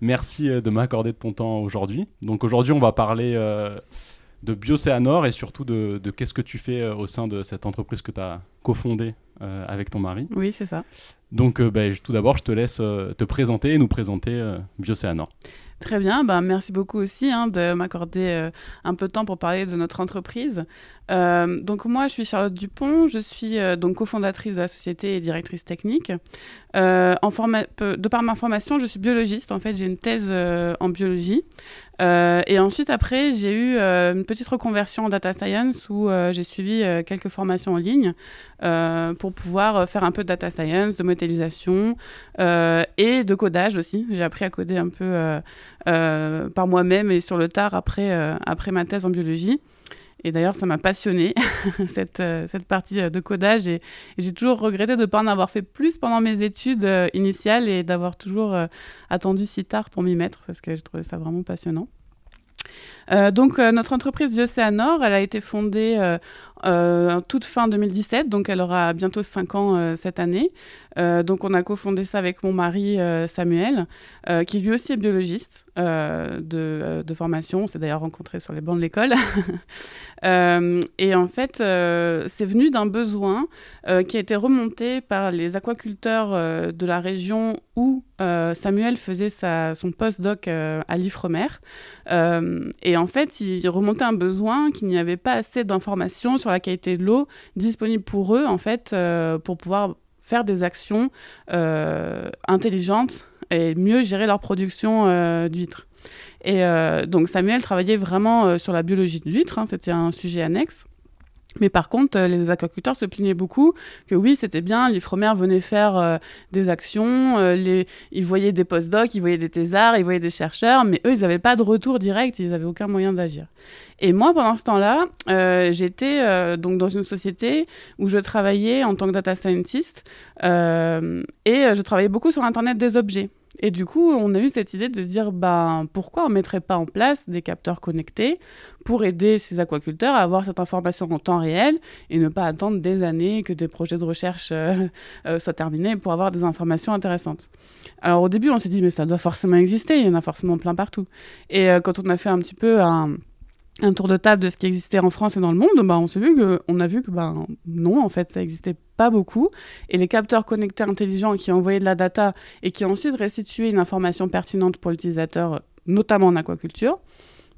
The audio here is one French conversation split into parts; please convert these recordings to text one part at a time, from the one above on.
Merci euh, de m'accorder de ton temps aujourd'hui. Donc aujourd'hui, on va parler euh, de Biocéanor et surtout de, qu'est-ce que tu fais euh, au sein de cette entreprise que tu as cofondée avec ton mari. Oui, c'est ça. Donc ben, tout d'abord, je te laisse te présenter et nous présenter Biocéanor. Très bien, ben, merci beaucoup aussi hein, de m'accorder un peu de temps pour parler de notre entreprise. donc moi, je suis Charlotte Dupont, je suis donc cofondatrice de la société et directrice technique. Euh, en de par ma formation, je suis biologiste. En fait, j'ai une thèse euh, en biologie. Euh, et ensuite, après, j'ai eu une petite reconversion en data science où j'ai suivi quelques formations en ligne pour pouvoir faire un peu de data science, de modélisation et de codage aussi. J'ai appris à coder un peu par moi-même et sur le tard après, après ma thèse en biologie. Et d'ailleurs, ça m'a passionné cette, euh, cette partie euh, de codage. Et, j'ai toujours regretté de ne pas en avoir fait plus pendant mes études euh, initiales et d'avoir toujours attendu si tard pour m'y mettre, parce que je trouvais ça vraiment passionnant. Donc notre entreprise Biocéanor, elle a été fondée euh, toute fin 2017, donc elle aura bientôt 5 ans cette année. donc on a cofondé ça avec mon mari Samuel, qui lui aussi est biologiste de, formation. On s'est d'ailleurs rencontrés sur les bancs de l'école. et en fait, c'est venu d'un besoin qui a été remonté par les aquaculteurs de la région où Samuel faisait sa, son post-doc à l'Ifremer. et en fait, il remontait un besoin qu'il n'y avait pas assez d'informations sur la qualité de l'eau disponible pour eux, en fait, euh, pour pouvoir faire des actions euh, intelligentes et mieux gérer leur production euh, d'huîtres. Et donc Samuel travaillait vraiment sur la biologie de l'huître, hein, c'était un sujet annexe. Mais par contre, euh, les aquaculteurs se plaignaient beaucoup que oui, c'était bien, l'Ifremer venait faire euh, des actions, euh, les... ils voyaient des postdocs, ils voyaient des thésards, ils voyaient des chercheurs, mais eux, ils n'avaient pas de retour direct, ils n'avaient aucun moyen d'agir. Et moi, pendant ce temps-là, j'étais donc dans une société où je travaillais en tant que data scientist et je travaillais beaucoup sur Internet des objets. Et du coup, on a eu cette idée de se dire, ben, pourquoi on ne mettrait pas en place des capteurs connectés pour aider ces aquaculteurs à avoir cette information en temps réel et ne pas attendre des années que des projets de recherche euh, euh, soient terminés pour avoir des informations intéressantes. Alors au début, on s'est dit, mais ça doit forcément exister, il y en a forcément plein partout. Et euh, quand on a fait un petit peu un un tour de table de ce qui existait en France et dans le monde, bah, on s'est vu que, a vu que bah, non, en fait, ça n'existait pas beaucoup. Et les capteurs connectés intelligents qui envoyaient de la data et qui ensuite restituaient une information pertinente pour l'utilisateur, notamment en aquaculture,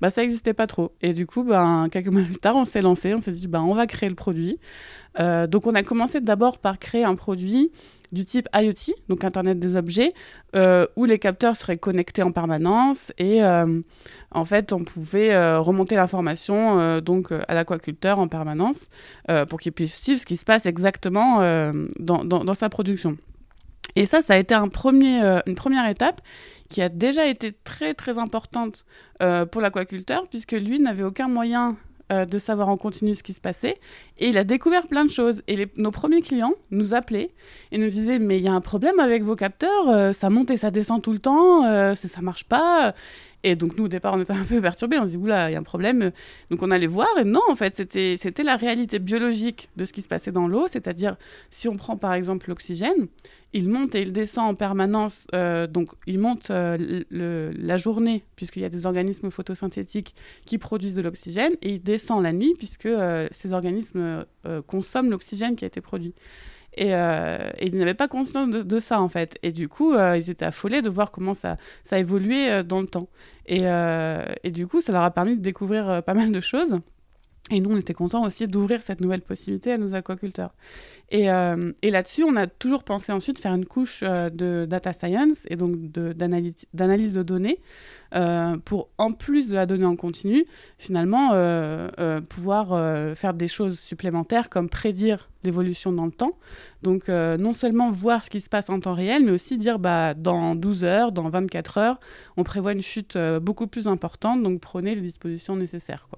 bah, ça n'existait pas trop. Et du coup, quelques mois plus tard, on s'est lancé, on s'est dit, on va créer le produit. Euh, donc, on a commencé d'abord par créer un produit du type IoT, donc Internet des objets, euh, où les capteurs seraient connectés en permanence et euh, en fait on pouvait euh, remonter l'information donc à l'aquaculteur en permanence pour qu'il puisse suivre ce qui se passe exactement dans, dans, sa production. Et ça, ça a été un premier, une première étape qui a déjà été très très importante pour l'aquaculteur puisque lui n'avait aucun moyen euh, de savoir en continu ce qui se passait. Et il a découvert plein de choses. Et nos premiers clients nous appelaient et nous disaient Mais il y a un problème avec vos capteurs, euh, ça monte et ça descend tout le temps, euh, ça, marche pas. Et donc, nous, au départ, on était un peu perturbés. On se dit, oula, il y a un problème. Donc, on allait voir. Et non, en fait, c'était la réalité biologique de ce qui se passait dans l'eau. C'est-à-dire, si on prend par exemple l'oxygène, il monte et il descend en permanence. Euh, donc, il monte euh, la journée, puisqu'il y a des organismes photosynthétiques qui produisent de l'oxygène. Et il descend la nuit, puisque euh, ces organismes consomment l'oxygène qui a été produit. Euh, et, ils n'avaient pas conscience de, ça, en fait. Et du coup, euh, ils étaient affolés de voir comment ça, ça évoluait euh, dans le temps. Et, et, du coup, ça leur a permis de découvrir pas mal de choses. Et nous, on était contents aussi d'ouvrir cette nouvelle possibilité à nos aquaculteurs. Et, et là-dessus, on a toujours pensé ensuite faire une couche de data science et donc d'analyse de données euh, pour, en plus de la donnée en continu, finalement, euh, euh, pouvoir faire des choses supplémentaires comme prédire l'évolution dans le temps. Donc, non seulement voir ce qui se passe en temps réel, mais aussi dire bah, dans 12 heures, dans 24 heures, on prévoit une chute beaucoup plus importante, donc prenez les dispositions nécessaires.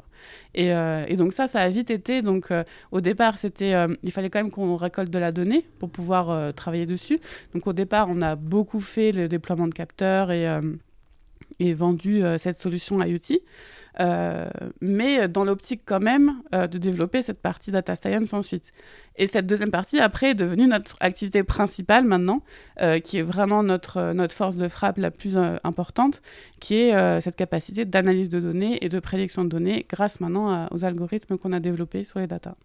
Et, et, donc ça, ça a vite été. Donc au départ, c'était, il fallait quand même qu'on récolte de la donnée pour pouvoir travailler dessus. Donc au départ, on a beaucoup fait le déploiement de capteurs et et vendu euh, cette solution IoT. Euh, mais dans l'optique quand même euh, de développer cette partie data science ensuite. Et cette deuxième partie, après, est devenue notre activité principale maintenant, qui est vraiment notre, notre force de frappe la plus importante, qui est cette capacité d'analyse de données et de prédiction de données grâce maintenant aux algorithmes qu'on a développés sur les data.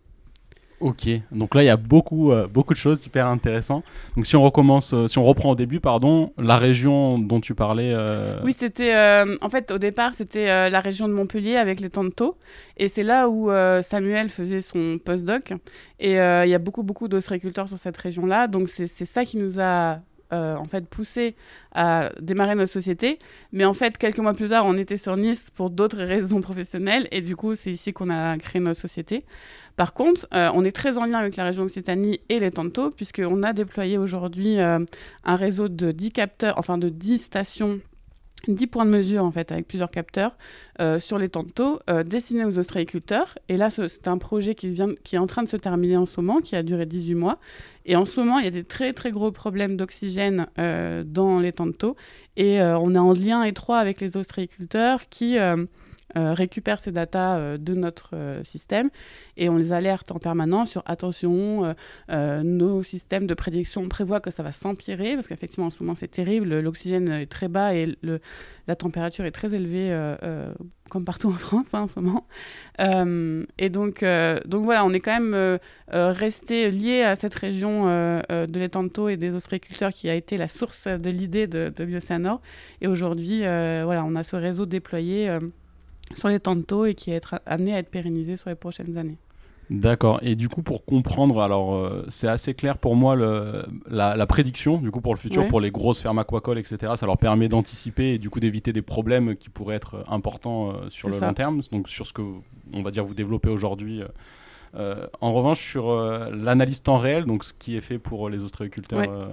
Ok, donc là il y a beaucoup, euh, beaucoup de choses hyper intéressantes. Donc si on recommence, euh, si on reprend au début, pardon, la région dont tu parlais. Euh, oui, c'était en fait au départ c'était la région de Montpellier avec les Tantos, et c'est là où Samuel faisait son postdoc. Et il y a beaucoup beaucoup d'ostréiculteurs sur cette région-là, donc c'est ça qui nous a en fait poussé à démarrer notre société. Mais en fait, quelques mois plus tard, on était sur Nice pour d'autres raisons professionnelles. Et du coup, c'est ici qu'on a créé notre société. Par contre, euh, on est très en lien avec la région Occitanie et les Tantos, puisqu'on a déployé aujourd'hui euh, un réseau de 10 capteurs, enfin de 10 stations 10 points de mesure en fait avec plusieurs capteurs euh, sur les tantos destinés aux ostréiculteurs. Et là c'est un projet qui, est en train de se terminer en ce moment qui a duré 18 mois. Et en ce moment il y a des très très gros problèmes d'oxygène dans les tantos et on est en lien étroit avec les ostréiculteurs qui euh, récupère ces datas euh, de notre euh, système et on les alerte en permanence sur attention, nos systèmes de prédiction prévoient que ça va s'empirer parce qu'effectivement en ce moment c'est terrible, l'oxygène est très bas et le, la température est très élevée comme partout en France hein, en ce moment. et donc, donc voilà, on est quand même resté lié à cette région de l'étanto et des ostréiculteurs qui a été la source de l'idée de, de Biocéanor. Et aujourd'hui, voilà, on a ce réseau déployé sur les tantos et qui est amené à être pérennisé sur les prochaines années. D'accord. Et du coup, pour comprendre, alors euh, c'est assez clair pour moi le, la, prédiction, du coup pour le futur, pour les grosses fermes aquacoles, etc. Ça leur permet d'anticiper et du coup d'éviter des problèmes qui pourraient être importants euh, sur le long terme. Donc sur ce que on va dire vous développez aujourd'hui. Euh, en revanche, sur l'analyse temps réel, donc ce qui est fait pour les ostréiculteurs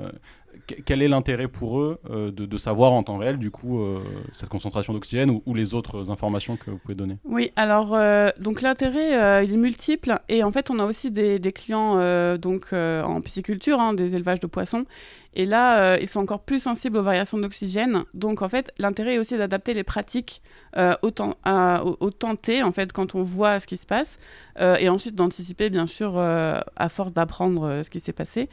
quel est l'intérêt pour eux euh, de, savoir en temps réel, du coup, euh, cette concentration d'oxygène ou, les autres informations que vous pouvez donner? Oui, alors, euh, donc l'intérêt, il est multiple. Et en fait, on a aussi des, clients donc, en pisciculture, hein, des élevages de poissons. Et là, euh, ils sont encore plus sensibles aux variations d'oxygène. Donc, en fait, l'intérêt est aussi d'adapter les pratiques euh, au, temps, au, T, en fait, quand on voit ce qui se passe. Euh, et ensuite d'anticiper, bien sûr, à force d'apprendre ce qui s'est passé.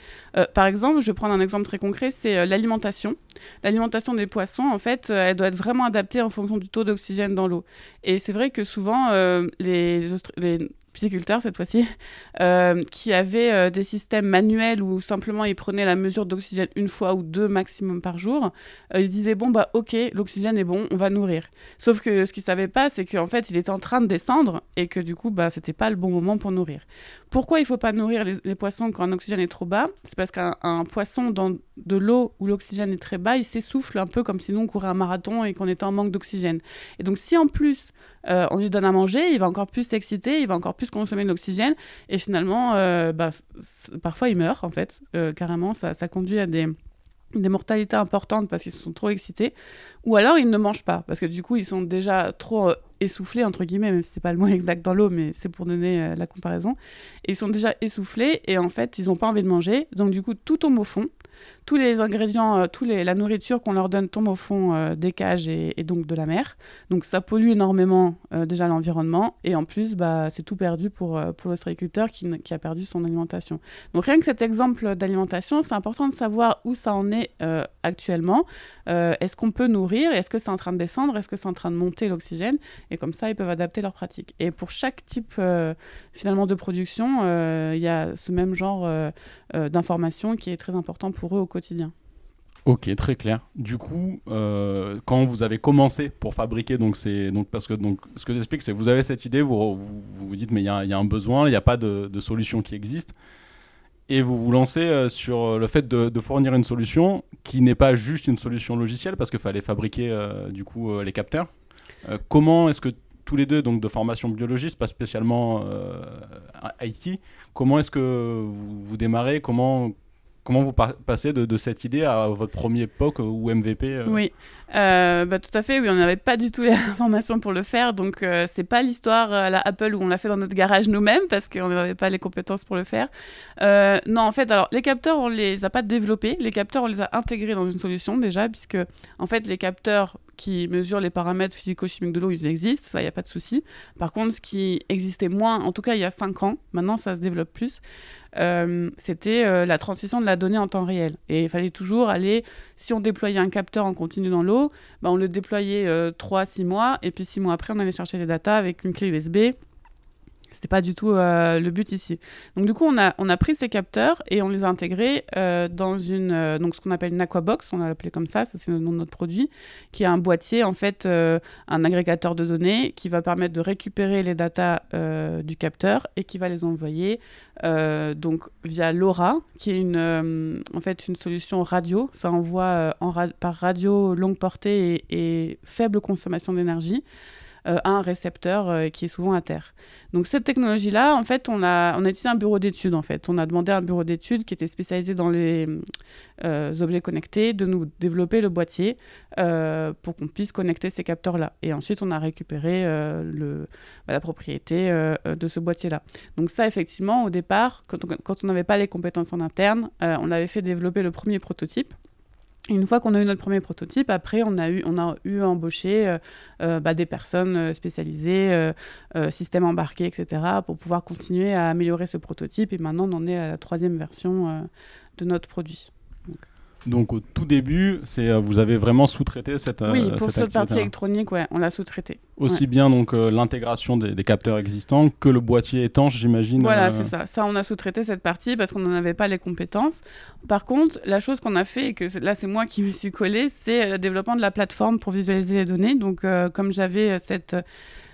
par exemple, je vais prendre un exemple très concret, c'est l'alimentation. L'alimentation des poissons, en fait, elle doit être vraiment adaptée en fonction du taux d'oxygène dans l'eau. Et c'est vrai que souvent, les, les cette fois-ci, euh, qui avaient euh, des systèmes manuels où simplement ils prenaient la mesure d'oxygène une fois ou deux maximum par jour, euh, ils disaient bon bah ok l'oxygène est bon, on va nourrir. Sauf que ce qu'ils savaient pas c'est qu'en fait il était en train de descendre et que du coup bah c'était pas le bon moment pour nourrir. Pourquoi il faut pas nourrir les, poissons quand l'oxygène est trop bas? C'est parce qu'un poisson dans de l'eau où l'oxygène est très bas, il s'essouffle un peu comme si nous on courait un marathon et qu'on était en manque d'oxygène. Et donc si en plus on lui donne à manger, il va encore plus s'exciter, il va encore plus consommer de l'oxygène. Et finalement, euh, bah, parfois, ils meurent, en fait. Euh, carrément, ça, conduit à des, mortalités importantes parce qu'ils sont trop excités. Ou alors, ils ne mangent pas, parce que du coup, ils sont déjà trop euh, essoufflés, entre guillemets, même si c'est pas le mot exact dans l'eau, mais c'est pour donner la comparaison. Ils sont déjà essoufflés, et en fait, ils n'ont pas envie de manger. Donc, du coup, tout tombe au fond tous les ingrédients, euh, tous les, la nourriture qu'on leur donne tombe au fond euh, des cages et, donc de la mer. Donc ça pollue énormément euh, déjà l'environnement et en plus bah, c'est tout perdu pour, pour l'ostréiculteur qui, qui, a perdu son alimentation. Donc rien que cet exemple d'alimentation, c'est important de savoir où ça en est actuellement. Est-ce qu'on peut nourrir? Est-ce que c'est en train de descendre? Est-ce que c'est en train de monter l'oxygène? Et comme ça, ils peuvent adapter leurs pratiques. Et pour chaque type finalement de production, il y a ce même genre d'information qui est très important pour au quotidien. Ok, très clair. Du coup, euh, quand vous avez commencé pour fabriquer, donc c'est donc parce que donc ce que j'explique, c'est que vous avez cette idée, vous vous, dites mais il y, a un besoin, il n'y a pas de, solution qui existe. et vous vous lancez euh, sur le fait de, fournir une solution qui n'est pas juste une solution logicielle parce qu'il fallait fabriquer euh, du coup les capteurs. comment est-ce que tous les deux, donc de formation biologiste, pas spécialement IT, comment est-ce que vous, vous démarrez? Comment Comment vous passez de, cette idée à votre premier POC ou MVP euh? Oui, euh, bah, tout à fait. Oui, on n'avait pas du tout les informations pour le faire. Donc, euh, c'est pas l'histoire à la Apple où on l'a fait dans notre garage nous-mêmes parce qu'on n'avait pas les compétences pour le faire. non, en fait, alors, les capteurs, on les a pas développés. Les capteurs, on les a intégrés dans une solution déjà, puisque, en fait, les capteurs qui mesurent les paramètres physico-chimiques de l'eau, ils existent, ça, il n'y a pas de souci. Par contre, ce qui existait moins, en tout cas il y a 5 ans, maintenant ça se développe plus, euh, c'était euh, la transmission de la donnée en temps réel. Et il fallait toujours aller, si on déployait un capteur en continu dans l'eau, bah, on le déployait 3-6 euh, mois, et puis 6 mois après, on allait chercher les datas avec une clé USB c'était pas du tout euh, le but ici. Donc du coup, on a, on a pris ces capteurs et on les a intégrés euh, dans une, euh, donc ce qu'on appelle une aquabox, on l'a appelé comme ça, ça c'est le nom de notre produit, qui est un boîtier en fait, un agrégateur de données qui va permettre de récupérer les datas du capteur et qui va les envoyer donc via LoRa, qui est une, en fait une solution radio. Ça envoie en par radio longue portée et faible consommation d'énergie. Euh, un récepteur euh, qui est souvent à terre. Donc cette technologie-là, en fait, on a, on a utilisé un bureau d'études, en fait. On a demandé à un bureau d'études qui était spécialisé dans les euh, objets connectés de nous développer le boîtier pour qu'on puisse connecter ces capteurs-là. Et ensuite, on a récupéré bah, la propriété de ce boîtier-là. Donc ça, effectivement, au départ, quand on n'avait pas les compétences en interne, on avait fait développer le premier prototype une fois qu'on a eu notre premier prototype, après, on a eu, on a eu embauché euh, euh, bah, des personnes euh, spécialisées, systèmes embarqués, etc., pour pouvoir continuer à améliorer ce prototype. Et maintenant, on en est à la troisième version de notre produit. Donc au tout début, c'est euh, vous avez vraiment sous-traité cette Oui, euh, pour cette, partie électronique, ouais, on l'a sous-traité. Aussi bien donc euh, l'intégration des, capteurs existants que le boîtier étanche, j'imagine. Voilà, c'est ça. Ça, on a sous-traité cette partie parce qu'on n'en avait pas les compétences. Par contre, la chose qu'on a fait et que là c'est moi qui me suis collé, c'est le développement de la plateforme pour visualiser les données. Donc comme j'avais cette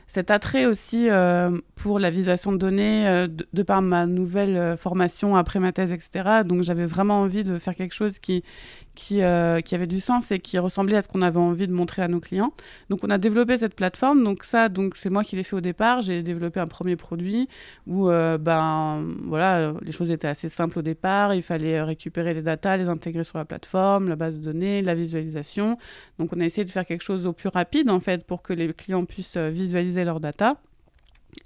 cet attrait aussi euh, pour la visualisation de données euh, de, par ma nouvelle euh, formation après ma thèse, etc. Donc j'avais vraiment envie de faire quelque chose qui, qui, qui, avait du sens et qui ressemblait à ce qu'on avait envie de montrer à nos clients. Donc on a développé cette plateforme. Donc ça, donc c'est moi qui l'ai fait au départ. J'ai développé un premier produit où ben voilà, les choses étaient assez simples au départ. Il fallait récupérer les datas, les intégrer sur la plateforme, la base de données, la visualisation. Donc on a essayé de faire quelque chose au plus rapide en fait pour que les clients puissent visualiser leurs data.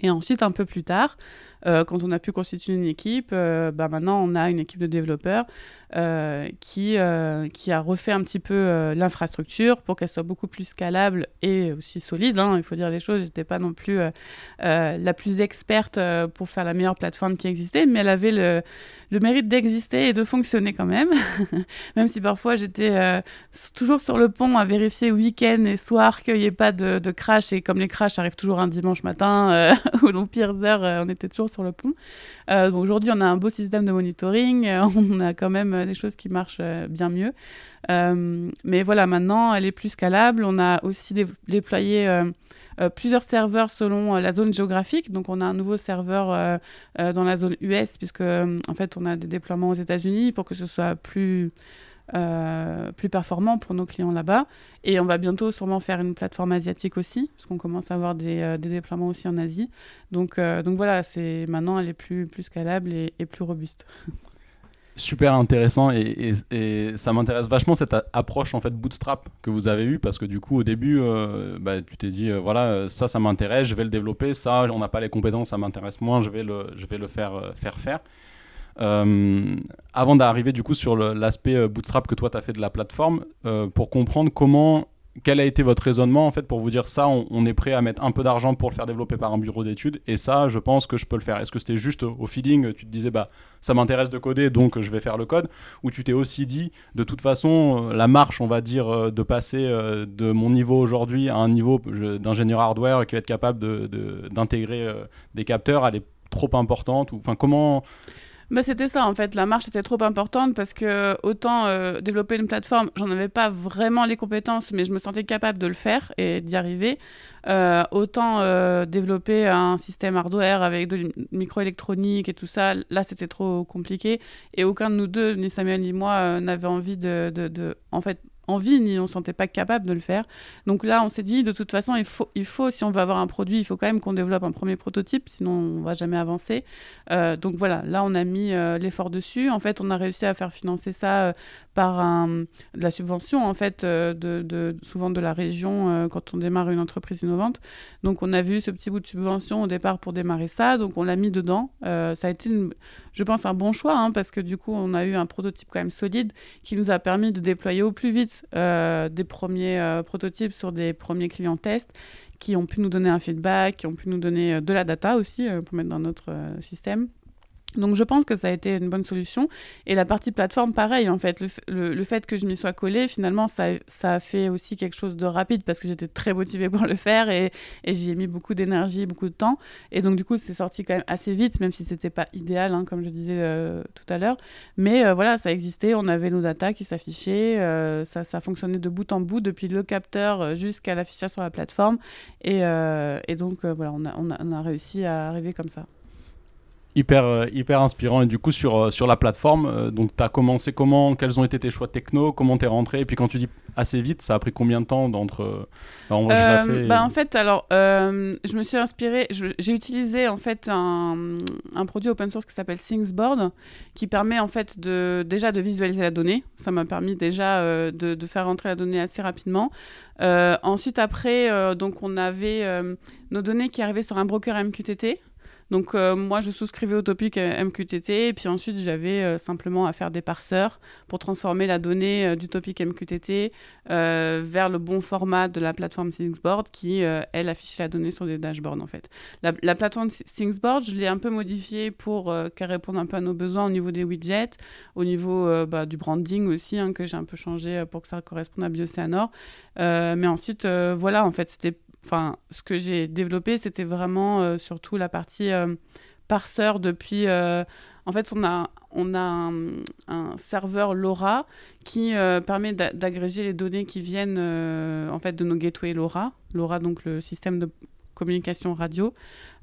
Et ensuite, un peu plus tard, euh, quand on a pu constituer une équipe, euh, bah maintenant on a une équipe de développeurs euh, qui, qui a refait un petit peu l'infrastructure pour qu'elle soit beaucoup plus scalable et aussi solide. Hein, il faut dire les choses, je n'étais pas non plus la plus experte pour faire la meilleure plateforme qui existait, mais elle avait le, le mérite d'exister et de fonctionner quand même. même si parfois j'étais toujours sur le pont à vérifier week-end et soir qu'il n'y ait pas de, crash. Et comme les crashs arrivent toujours un dimanche matin ou aux pires heures, on était toujours sur le pont. Euh, Aujourd'hui, on a un beau système de monitoring, euh, on a quand même euh, des choses qui marchent bien mieux. mais voilà, maintenant, elle est plus scalable. On a aussi déployé plusieurs serveurs selon la zone géographique. Donc, on a un nouveau serveur dans la zone US, puisque en fait, on a des déploiements aux États-Unis pour que ce soit plus euh, plus performant pour nos clients là-bas. Et on va bientôt sûrement faire une plateforme asiatique aussi, parce qu'on commence à avoir des, euh, déploiements aussi en Asie. Donc, euh, donc voilà, c'est maintenant elle est plus, plus scalable et, plus robuste. Super intéressant et, ça m'intéresse vachement cette approche en fait bootstrap que vous avez eue parce que du coup au début bah, tu t'es dit voilà ça ça m'intéresse je vais le développer ça on n'a pas les compétences ça m'intéresse moins je vais le je vais le faire faire faire euh, avant d'arriver du coup sur l'aspect euh, bootstrap que toi tu as fait de la plateforme, euh, pour comprendre comment, quel a été votre raisonnement en fait pour vous dire ça, on, est prêt à mettre un peu d'argent pour le faire développer par un bureau d'études et ça, je pense que je peux le faire. Est-ce que c'était juste au feeling, tu te disais bah ça m'intéresse de coder donc je vais faire le code, ou tu t'es aussi dit de toute façon la marche, on va dire, de passer de mon niveau aujourd'hui à un niveau d'ingénieur hardware qui va être capable d'intégrer de, des capteurs, elle est trop importante ou enfin comment bah, C'était ça, en fait. La marche était trop importante parce que autant euh, développer une plateforme, j'en avais pas vraiment les compétences, mais je me sentais capable de le faire et d'y arriver. Euh, autant euh, développer un système hardware avec de microélectronique et tout ça, là, c'était trop compliqué. Et aucun de nous deux, ni Samuel ni moi, n'avait envie de, de, de, en fait, envie ni on ne se sentait pas capable de le faire. Donc là, on s'est dit, de toute façon, il faut, il faut, si on veut avoir un produit, il faut quand même qu'on développe un premier prototype, sinon on va jamais avancer. Euh, donc voilà, là, on a mis euh, l'effort dessus. En fait, on a réussi à faire financer ça euh, par un, de la subvention, en fait, de, de, souvent de la région quand on démarre une entreprise innovante. Donc on a vu ce petit bout de subvention au départ pour démarrer ça, donc on l'a mis dedans. ça a été, je pense, un bon choix, hein, parce que du coup, on a eu un prototype quand même solide qui nous a permis de déployer au plus vite euh, des premiers euh, prototypes sur des premiers clients tests qui ont pu nous donner un feedback, qui ont pu nous donner euh, de la data aussi pour mettre dans notre système. Donc je pense que ça a été une bonne solution. Et la partie plateforme, pareil, en fait. Le, le, fait que je m'y sois collée, finalement, ça, ça, a fait aussi quelque chose de rapide parce que j'étais très motivée pour le faire et, et j'y ai mis beaucoup d'énergie, beaucoup de temps. Et donc du coup, c'est sorti quand même assez vite, même si c'était pas idéal, hein, comme je disais euh, tout à l'heure. Mais euh, voilà, ça existait, on avait nos data qui s'affichaient, euh, ça, ça, fonctionnait de bout en bout, depuis le capteur jusqu'à l'affichage sur la plateforme. Et, et donc voilà, on, a, on a réussi à arriver comme ça hyper, euh, hyper inspirant. Et du coup, sur, euh, sur la plateforme, euh, donc tu as commencé comment Quels ont été tes choix techno Comment t'es rentré Et puis quand tu dis assez vite, ça a pris combien de temps d'entre. Bah, bah, en fait, alors, je me suis inspiré J'ai utilisé en fait un, un, produit open source qui s'appelle Thingsboard, qui permet en fait de, déjà de visualiser la donnée. Ça m'a permis déjà de, de, faire rentrer la donnée assez rapidement. ensuite, après, donc on avait nos données qui arrivaient sur un broker MQTT. Donc euh, moi, je souscrivais au topic MQTT et puis ensuite j'avais euh, simplement à faire des parseurs pour transformer la donnée euh, du topic MQTT vers le bon format de la plateforme Thingsboard qui, elle, affiche la donnée sur des dashboards en fait. La, plateforme Thingsboard, je l'ai un peu modifiée pour qu'elle réponde un peu à nos besoins au niveau des widgets, au niveau bah, du branding aussi, hein, que j'ai un peu changé pour que ça corresponde à Bioceanor. mais ensuite, voilà, en fait, c'était enfin, ce que j'ai développé, c'était vraiment euh, surtout la partie euh, parseur depuis. Euh, en fait, on a, on a un, serveur LoRa qui permet d'agréger les données qui viennent en fait de nos gateways LoRa. LoRa, donc le système de communication radio.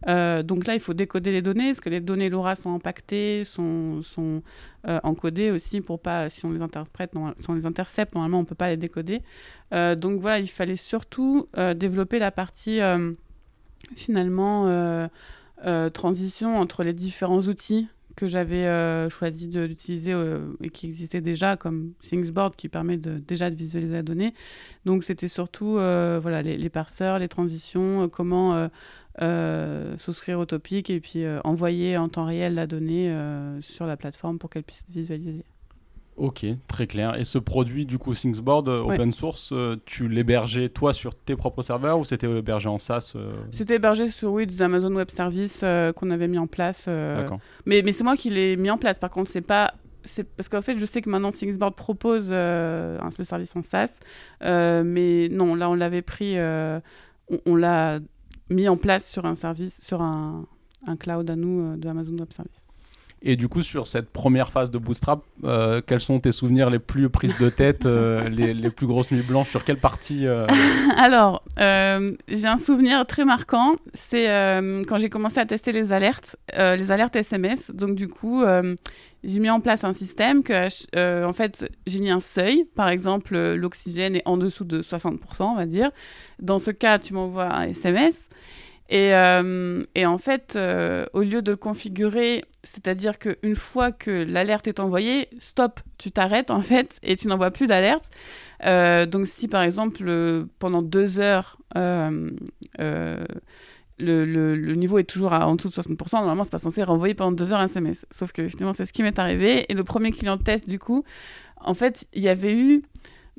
Euh, donc là, il faut décoder les données, parce que les données LoRa sont impactées, sont, euh, encodées aussi pour pas, si on les interprète, si on les intercepte, normalement, on peut pas les décoder. Euh, donc voilà, il fallait surtout développer la partie finalement transition entre les différents outils que j'avais euh, choisi d'utiliser euh, et qui existait déjà, comme Thingsboard, qui permet de, déjà de visualiser la donnée. Donc, c'était surtout euh, voilà, les, les, parseurs, les transitions, comment souscrire au topic et puis envoyer en temps réel la donnée sur la plateforme pour qu'elle puisse être visualisée. Ok, très clair. Et ce produit, du coup, Thingsboard euh, open source, euh, tu l'hébergeais toi sur tes propres serveurs ou c'était hébergé en SaaS euh C'était hébergé sur oui, des Amazon Web Services qu'on avait mis en place. Mais, mais c'est moi qui l'ai mis en place. Par contre, c'est pas c'est parce qu'en fait, je sais que maintenant Thingsboard propose un, le service en SaaS, mais non, là on l'avait pris, on, on l'a mis en place sur un service, sur un, un cloud à nous de Amazon Web Services. Et du coup, sur cette première phase de Bootstrap, euh, quels sont tes souvenirs les plus prises de tête, euh, les, plus grosses nuits blanches Sur quelle partie euh Alors, j'ai un souvenir très marquant. C'est quand j'ai commencé à tester les alertes, les alertes SMS. Donc, du coup, j'ai mis en place un système que, en fait, j'ai mis un seuil. Par exemple, l'oxygène est en dessous de 60%, on va dire. Dans ce cas, tu m'envoies un SMS. Et, euh, et, en fait, euh, au lieu de le configurer, c'est-à-dire qu'une fois que l'alerte est envoyée, stop, tu t'arrêtes en fait et tu n'envoies plus d'alerte. Euh, donc si par exemple pendant deux heures, le, niveau est toujours en dessous de 60%, normalement c'est pas censé renvoyer pendant deux heures un SMS. Sauf que finalement c'est ce qui m'est arrivé. Et le premier client test du coup, en fait, il y avait eu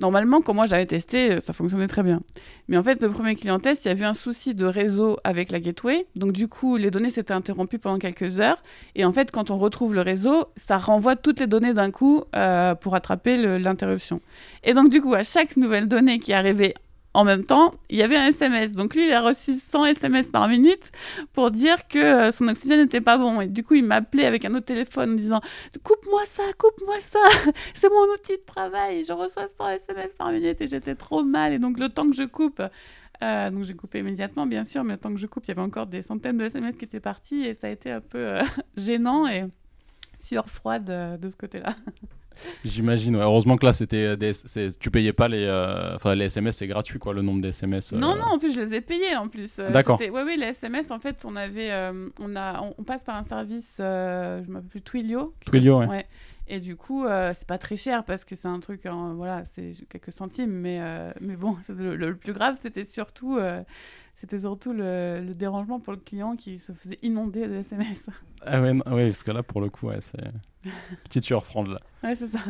Normalement, quand moi j'avais testé, euh, ça fonctionnait très bien. Mais en fait, le premier client test, il y avait un souci de réseau avec la gateway. Donc du coup, les données s'étaient interrompues pendant quelques heures. Et en fait, quand on retrouve le réseau, ça renvoie toutes les données d'un coup euh, pour attraper l'interruption. Et donc du coup, à chaque nouvelle donnée qui arrivait en même temps, il y avait un SMS. Donc lui, il a reçu 100 SMS par minute pour dire que euh, son oxygène n'était pas bon. Et du coup, il m'appelait avec un autre téléphone en disant Coupe-moi ça, coupe-moi ça, c'est mon outil de travail. Je reçois 100 SMS par minute et j'étais trop mal. Et donc, le temps que je coupe, euh, donc j'ai coupé immédiatement, bien sûr, mais le temps que je coupe, il y avait encore des centaines de SMS qui étaient partis et ça a été un peu euh, gênant et sueur froide de ce côté-là. J'imagine. Heureusement que là, c'était des... tu payais pas les, euh, enfin les SMS, c'est gratuit quoi, le nombre d'SMS. Euh... Non, non. En plus, je les ai payés en plus. Euh, D'accord. Oui, oui, les SMS. En fait, on avait, euh, on a, on, passe par un service, je m'appelle plus Twilio. Twilio, ouais. Et du coup, c'est pas très cher parce que c'est un truc, voilà, c'est quelques centimes, mais, mais bon, le, le, plus grave, c'était surtout c'était surtout le, dérangement pour le client qui se faisait inonder de SMS. Ah ouais, parce que là, pour le coup, ouais, c'est petite surfrande là. Ouais, c'est ça.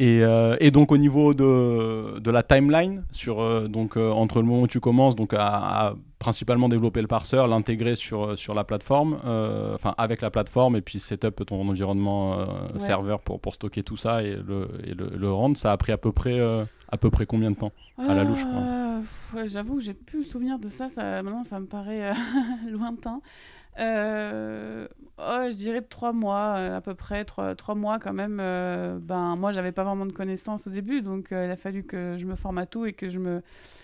Et, euh, et, donc au niveau de, de la timeline, sur, euh, donc, euh, entre le moment où tu commences donc, à, principalement développer le parseur, l'intégrer sur, sur la plateforme, enfin avec la plateforme et puis setup ton environnement serveur pour, pour stocker tout ça et le, et le, le, rendre, ça a pris à peu près, à peu près combien de temps? À la louche J'avoue que j'ai plus souvenir de ça, ça, maintenant ça me paraît lointain. Euh, oh, je dirais trois mois euh, à peu près, trois, trois mois quand même. Euh, ben, moi, j'avais pas vraiment de connaissances au début, donc il a fallu que je me forme à tout et que je me.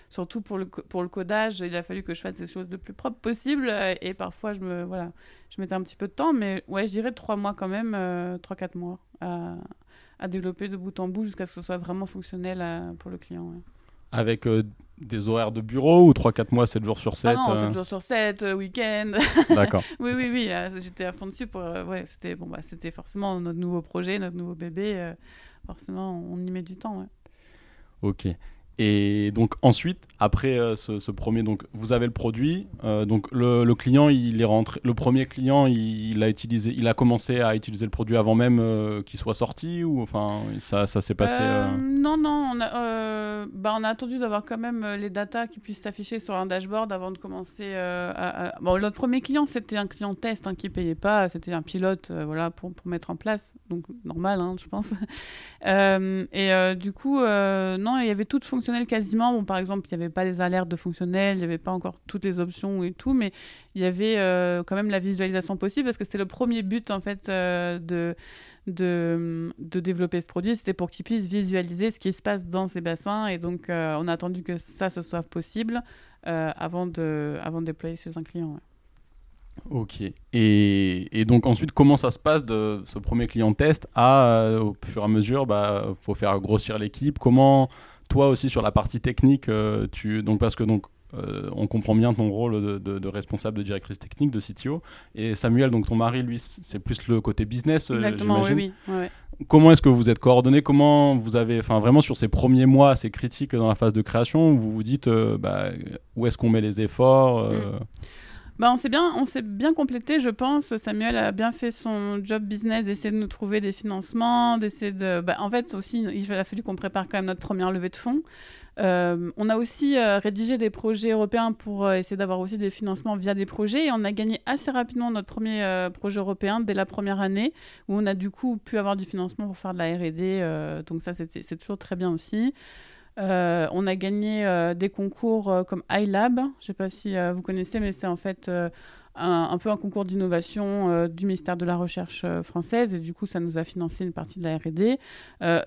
Surtout pour le, pour le codage, il a fallu que je fasse des choses le plus propre possible et parfois je me. Voilà, je mettais un petit peu de temps, mais ouais, je dirais trois mois quand même, trois, quatre mois à, à, développer de bout en bout jusqu'à ce que ce soit vraiment fonctionnel pour le client. Avec des horaires de bureau ou 3-4 mois, 7 jours sur 7 Ah non, 7 euh jours sur 7, euh, week-end. D'accord. oui, oui, oui, j'étais à fond dessus. Pour, euh, ouais, c'était bon, bah, forcément notre nouveau projet, notre nouveau bébé. forcément, on y met du temps. Ouais. Ok. Et donc ensuite, après euh, ce, premier, donc vous avez le produit, euh, donc le, le, client, il est rentré, le premier client, il, a utilisé, il a commencé à utiliser le produit avant même euh, qu'il soit sorti ou enfin ça, ça s'est passé Non, non, on a, bah, on a attendu d'avoir quand même les datas qui puissent s'afficher sur un dashboard avant de commencer. À, Bon, notre premier client, c'était un client test hein, qui payait pas, c'était un pilote, voilà, pour, pour, mettre en place, donc normal, hein, je pense. et du coup, non, il y avait toute fonction quasiment. Bon, par exemple, il n'y avait pas les alertes de fonctionnels, il n'y avait pas encore toutes les options et tout, mais il y avait euh, quand même la visualisation possible parce que c'est le premier but en fait euh, de, de, de, développer ce produit, c'était pour qu'il puisse visualiser ce qui se passe dans ces bassins et donc euh, on a attendu que ça ce soit possible avant, de, avant de déployer chez un client. Ok. Et, et, donc ensuite, comment ça se passe de ce premier client test à, au fur et à mesure, bah, faut faire grossir l'équipe? Comment toi aussi sur la partie technique, euh, tu, donc parce que donc euh, on comprend bien ton rôle de, responsable de directrice technique de CTO. Et Samuel, donc ton mari, lui, c'est plus le côté business. Euh, Exactement, oui, oui. Comment est-ce que vous êtes coordonné Comment vous avez, enfin vraiment sur ces premiers mois assez critiques dans la phase de création, vous vous dites bah, où est-ce qu'on met les efforts mm. Bah, on s'est bien, on bien complété, je pense. Samuel a bien fait son job business, d'essayer de nous trouver des financements, d'essayer de. Bah, en fait, aussi, il a fallu qu'on prépare quand même notre première levée de fonds. Euh, on a aussi euh, rédigé des projets européens pour euh, essayer d'avoir aussi des financements via des projets et on a gagné assez rapidement notre premier projet européen dès la première année où on a du coup pu avoir du financement pour faire de la R&D. donc ça, c'est toujours très bien aussi. Euh, on a gagné euh, des concours euh, comme iLab. Je ne sais pas si vous connaissez, mais c'est en fait un, peu un concours d'innovation du ministère de la Recherche française. Et du coup, ça nous a financé une partie de la RD.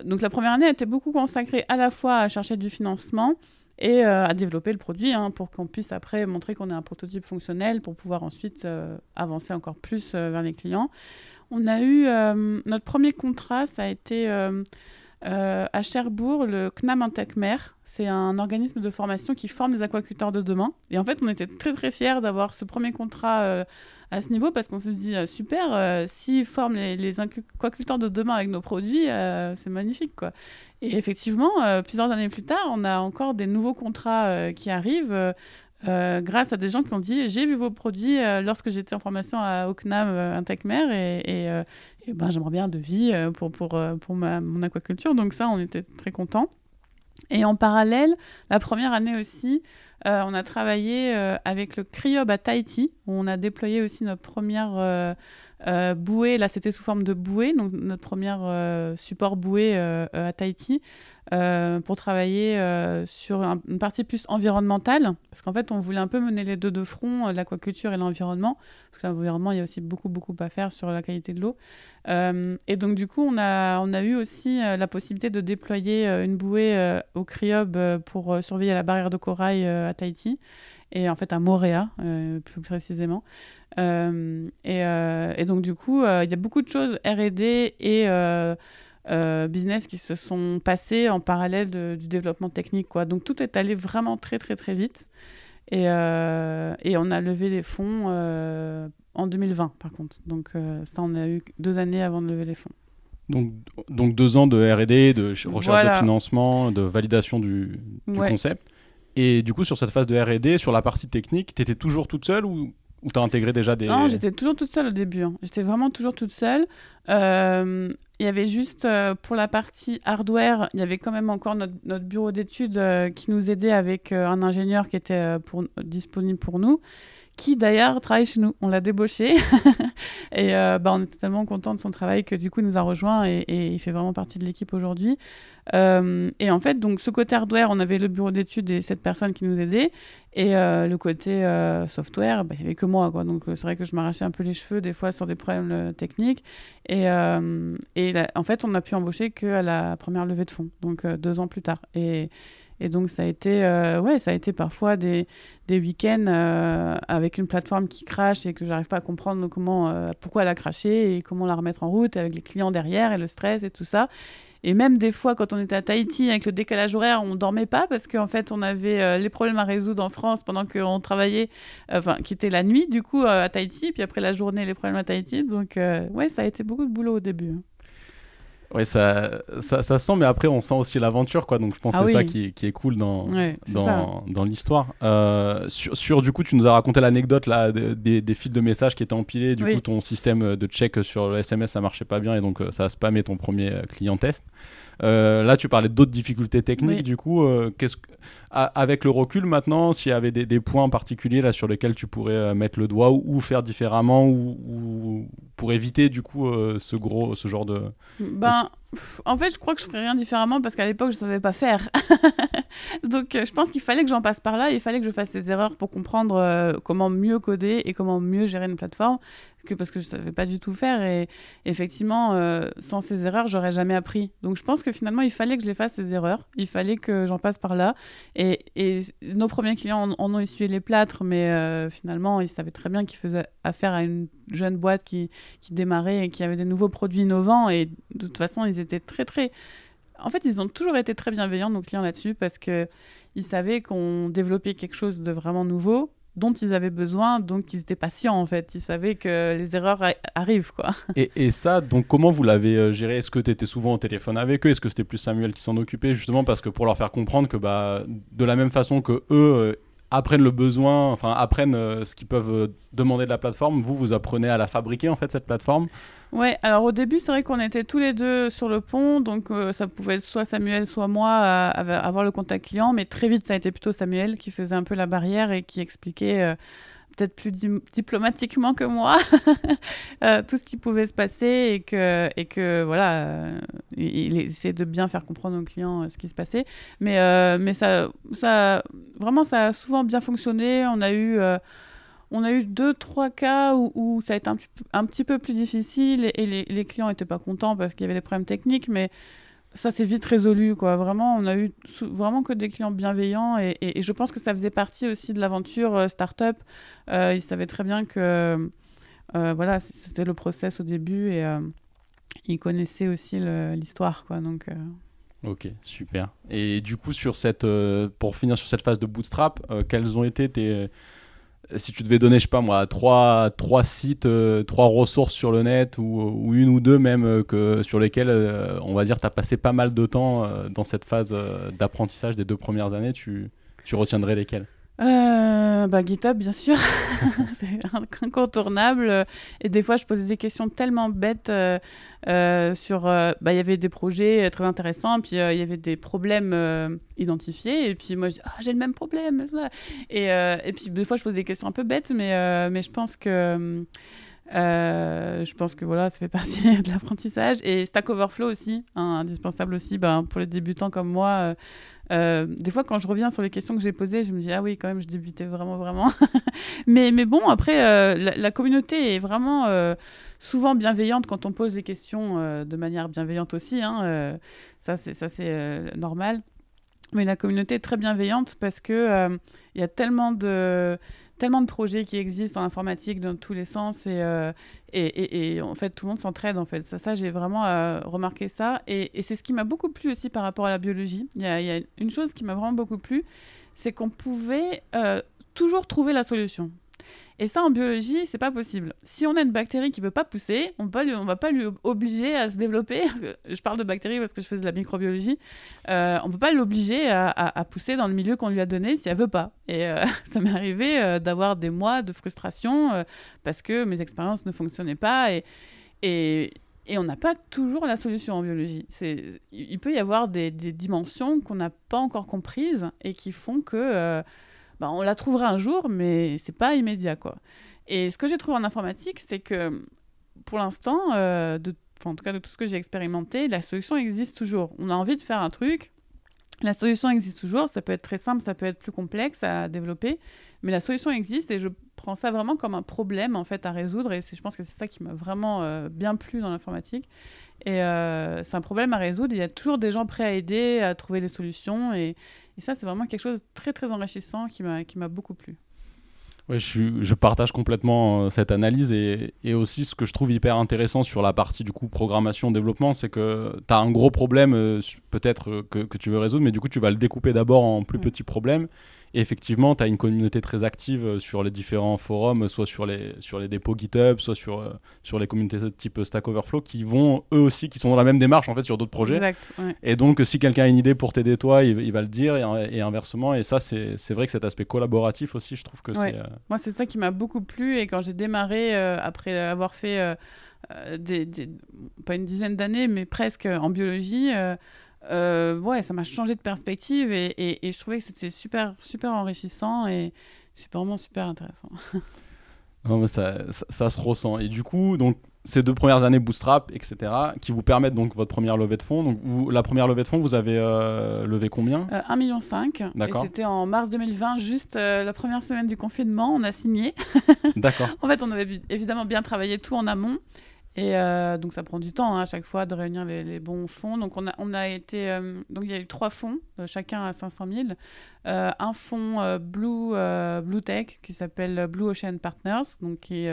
donc la première année a été beaucoup consacrée à la fois à chercher du financement et à développer le produit hein, pour qu'on puisse après montrer qu'on est un prototype fonctionnel pour pouvoir ensuite avancer encore plus vers les clients. On a eu notre premier contrat, ça a été euh, à Cherbourg, le CNAM Intecmer, c'est un organisme de formation qui forme les aquaculteurs de demain. Et en fait, on était très très fiers d'avoir ce premier contrat euh, à ce niveau parce qu'on s'est dit euh, super, s'ils forment les, aquaculteurs de demain avec nos produits, c'est magnifique quoi. Et effectivement, plusieurs années plus tard, on a encore des nouveaux contrats qui arrivent. Grâce à des gens qui ont dit j'ai vu vos produits lorsque j'étais en formation à Ocnam Intecmer et, ben, j'aimerais bien un devis euh, pour, pour, euh, pour ma, mon aquaculture. Donc ça, on était très contents. Et en parallèle, la première année aussi, euh, on a travaillé avec le Criob à Tahiti, où on a déployé aussi notre première bouée, là c'était sous forme de bouée, donc notre premier support bouée à Tahiti. Euh, pour travailler euh, sur une partie plus environnementale, parce qu'en fait, on voulait un peu mener les deux de front, euh, l'aquaculture et l'environnement, parce que l'environnement, il y a aussi beaucoup, beaucoup à faire sur la qualité de l'eau. et donc, du coup, on a, on a eu aussi la possibilité de déployer une bouée au CRIOB pour surveiller la barrière de corail à Tahiti, et en fait à Moréa, plus précisément. Et, et, donc, du coup, il y a beaucoup de choses RD et euh, business qui se sont passés en parallèle du développement technique. Quoi. Donc tout est allé vraiment très très très vite. Et, euh, et on a levé les fonds euh, en 2020 par contre. Donc ça, on a eu deux années avant de lever les fonds. Donc, donc deux ans de RD, de recherche de financement, de validation du, du concept. Et du coup, sur cette phase de RD, sur la partie technique, tu étais toujours toute seule ou ou t'as intégré déjà des... Non, j'étais toujours toute seule au début. Hein. J'étais vraiment toujours toute seule. Euh, il y avait juste euh, pour la partie hardware, il y avait quand même encore notre, notre bureau d'études euh, qui nous aidait avec un ingénieur qui était pour, disponible pour nous qui d'ailleurs travaille chez nous. On l'a débauché et euh, bah, on était tellement content de son travail que du coup il nous a rejoint et, il fait vraiment partie de l'équipe aujourd'hui. Euh, et en fait, donc ce côté hardware, on avait le bureau d'études et cette personne qui nous aidait. Et euh, le côté software, bah, il n'y avait que moi. Quoi. Donc c'est vrai que je m'arrachais un peu les cheveux des fois sur des problèmes techniques. Et, et en fait, on n'a pu embaucher qu'à la première levée de fonds, donc deux ans plus tard. Et, et donc, ça a été, euh, ouais, ça a été parfois des, des week-ends euh, avec une plateforme qui crache et que j'arrive pas à comprendre comment, euh, pourquoi elle a craché et comment la remettre en route avec les clients derrière et le stress et tout ça. Et même des fois, quand on était à Tahiti, avec le décalage horaire, on dormait pas parce qu'en fait, on avait les problèmes à résoudre en France pendant qu'on travaillait, enfin, qui était la nuit, du coup, à Tahiti, puis après la journée, les problèmes à Tahiti. Donc, ouais, ça a été beaucoup de boulot au début. Oui, ça, ça, ça, sent, mais après, on sent aussi l'aventure, quoi. Donc, je pense que ah c'est ça qui, qui, est cool dans, dans, dans l'histoire. Euh, sur, sur, du coup, tu nous as raconté l'anecdote là des, des, fils de messages qui étaient empilés. Du coup, ton système de check sur le SMS, ça marchait pas bien et donc euh, ça a spammé ton premier euh, client test. Euh, là, tu parlais d'autres difficultés techniques. Du coup, euh, qu'est-ce avec le recul maintenant, s'il y avait des, points particuliers là sur lesquels tu pourrais euh, mettre le doigt ou, faire différemment ou, pour éviter du coup ce gros, ce genre de. Ben, en fait, je crois que je ferais rien différemment parce qu'à l'époque, je savais pas faire. Donc, je pense qu'il fallait que j'en passe par là. Il fallait que je fasse ces erreurs pour comprendre comment mieux coder et comment mieux gérer une plateforme que parce que je savais pas du tout faire et effectivement euh, sans ces erreurs j'aurais jamais appris donc je pense que finalement il fallait que je les fasse ces erreurs il fallait que j'en passe par là et, nos premiers clients en, ont essuyé les plâtres mais euh, finalement ils savaient très bien qu'ils faisaient affaire à une jeune boîte qui, qui démarrait et qui avait des nouveaux produits innovants et de toute façon ils étaient très très en fait ils ont toujours été très bienveillants nos clients là-dessus parce que ils savaient qu'on développait quelque chose de vraiment nouveau dont ils avaient besoin, donc ils étaient patients en fait. Ils savaient que les erreurs arrivent quoi. Et, et, ça, donc comment vous l'avez euh, géré? Est-ce que tu étais souvent au téléphone avec eux? Est-ce que c'était plus Samuel qui s'en occupait justement parce que pour leur faire comprendre que bah de la même façon que eux euh, apprennent le besoin, enfin apprennent euh, ce qu'ils peuvent demander de la plateforme, vous vous apprenez à la fabriquer en fait cette plateforme? Ouais, alors au début, c'est vrai qu'on était tous les deux sur le pont, donc euh, ça pouvait être soit Samuel, soit moi avoir le contact client, mais très vite, ça a été plutôt Samuel qui faisait un peu la barrière et qui expliquait euh, peut-être plus diplomatiquement que moi euh, tout ce qui pouvait se passer et que, et que voilà, il, il, essayait de bien faire comprendre aux clients ce qui se passait. Mais, mais ça, ça, vraiment, ça a souvent bien fonctionné. On a eu on a eu deux, trois cas où, ça a été un, petit peu plus difficile et, les, clients n'étaient pas contents parce qu'il y avait des problèmes techniques, mais ça s'est vite résolu. Quoi. Vraiment, on a eu vraiment que des clients bienveillants et, je pense que ça faisait partie aussi de l'aventure euh, startup. Euh, ils savaient très bien que euh, voilà, c'était le process au début et ils connaissaient aussi l'histoire. quoi. Donc. Ok, super. Et du coup, sur cette, pour finir sur cette phase de bootstrap, quels ont été tes, si tu devais donner, je sais pas moi, trois, trois sites, euh, trois ressources sur le net ou, une ou deux même euh, que, sur lesquelles, euh, on va dire, tu as passé pas mal de temps dans cette phase d'apprentissage des deux premières années, tu, tu retiendrais lesquelles? Euh, bah, GitHub, bien sûr, c'est incontournable. Et des fois, je posais des questions tellement bêtes euh, euh, sur. Bah, il y avait des projets très intéressants, puis il y avait des problèmes identifiés. Et puis moi, ah, j'ai le même problème. Et, et puis des fois, je pose des questions un peu bêtes, mais, mais je pense que je pense que voilà, ça fait partie de l'apprentissage. Et Stack Overflow aussi, hein, indispensable aussi ben, pour les débutants comme moi. Euh, des fois, quand je reviens sur les questions que j'ai posées, je me dis ah oui, quand même, je débutais vraiment, vraiment. mais, mais bon, après, euh, la, communauté est vraiment euh, souvent bienveillante quand on pose des questions de manière bienveillante aussi. Hein, ça, c'est ça, c'est normal. Mais la communauté est très bienveillante parce que il y a tellement de tellement de projets qui existent en informatique dans tous les sens et, euh, et, et, en fait tout le monde s'entraide en fait. Ça, ça j'ai vraiment euh, remarqué ça et, c'est ce qui m'a beaucoup plu aussi par rapport à la biologie. Il y a, y a une chose qui m'a vraiment beaucoup plu, c'est qu'on pouvait euh, toujours trouver la solution. Et ça, en biologie, c'est pas possible. Si on a une bactérie qui veut pas pousser, on ne va pas lui obliger à se développer. je parle de bactéries parce que je fais de la microbiologie. Euh, on peut pas l'obliger à, pousser dans le milieu qu'on lui a donné si elle veut pas. Et euh, ça m'est arrivé euh, d'avoir des mois de frustration euh, parce que mes expériences ne fonctionnaient pas et, on n'a pas toujours la solution en biologie. Il peut y avoir des dimensions qu'on n'a pas encore comprises et qui font que bah, on la trouvera un jour, mais c'est pas immédiat, quoi. Et ce que j'ai trouvé en informatique, c'est que pour l'instant, euh, en tout cas de tout ce que j'ai expérimenté, la solution existe toujours. On a envie de faire un truc, la solution existe toujours. Ça peut être très simple, ça peut être plus complexe à développer, mais la solution existe et je prends ça vraiment comme un problème en fait à résoudre. Et je pense que c'est ça qui m'a vraiment euh, bien plu dans l'informatique. Et euh, c'est un problème à résoudre. Il y a toujours des gens prêts à aider, à trouver des solutions. Et, et ça, c'est vraiment quelque chose de très, très enrichissant qui m'a beaucoup plu. Oui, je, je, partage complètement euh, cette analyse et, et, aussi ce que je trouve hyper intéressant sur la partie du coup programmation développement, c'est que tu as un gros problème euh, peut-être que, que, tu veux résoudre, mais du coup tu vas le découper d'abord en plus petits problèmes et effectivement, tu as une communauté très active euh, sur les différents forums, soit sur les, sur les dépôts GitHub, soit sur, euh, sur les communautés de type Stack Overflow, qui vont eux aussi, qui sont dans la même démarche en fait sur d'autres projets. Exact, Et donc, si quelqu'un a une idée pour t'aider toi, il, va le dire et, inversement. Et ça, c'est vrai que cet aspect collaboratif aussi, je trouve que c'est. Euh, Moi, c'est ça qui m'a beaucoup plu. Et quand j'ai démarré, après avoir fait des, pas une dizaine d'années, mais presque en biologie, euh, ouais, ça m'a changé de perspective et, et, je trouvais que c'était super, super enrichissant et super, vraiment super intéressant. non, mais ça, ça, se ressent. Et du coup, donc, ces deux premières années Bootstrap, etc., qui vous permettent donc votre première levée de fonds. Donc, vous, la première levée de fonds, vous avez euh, levé combien? Euh, 1,5 million. D'accord. C'était en mars 2020, juste euh, la première semaine du confinement, on a signé. D'accord. en fait, on avait évidemment bien travaillé tout en amont. Et euh, donc ça prend du temps hein, à chaque fois de réunir les, bons fonds. Donc on a, été, euh, donc il y a eu trois fonds, euh, chacun à 500 000. un fonds Blue, Tech qui s'appelle Blue Ocean Partners, donc qui,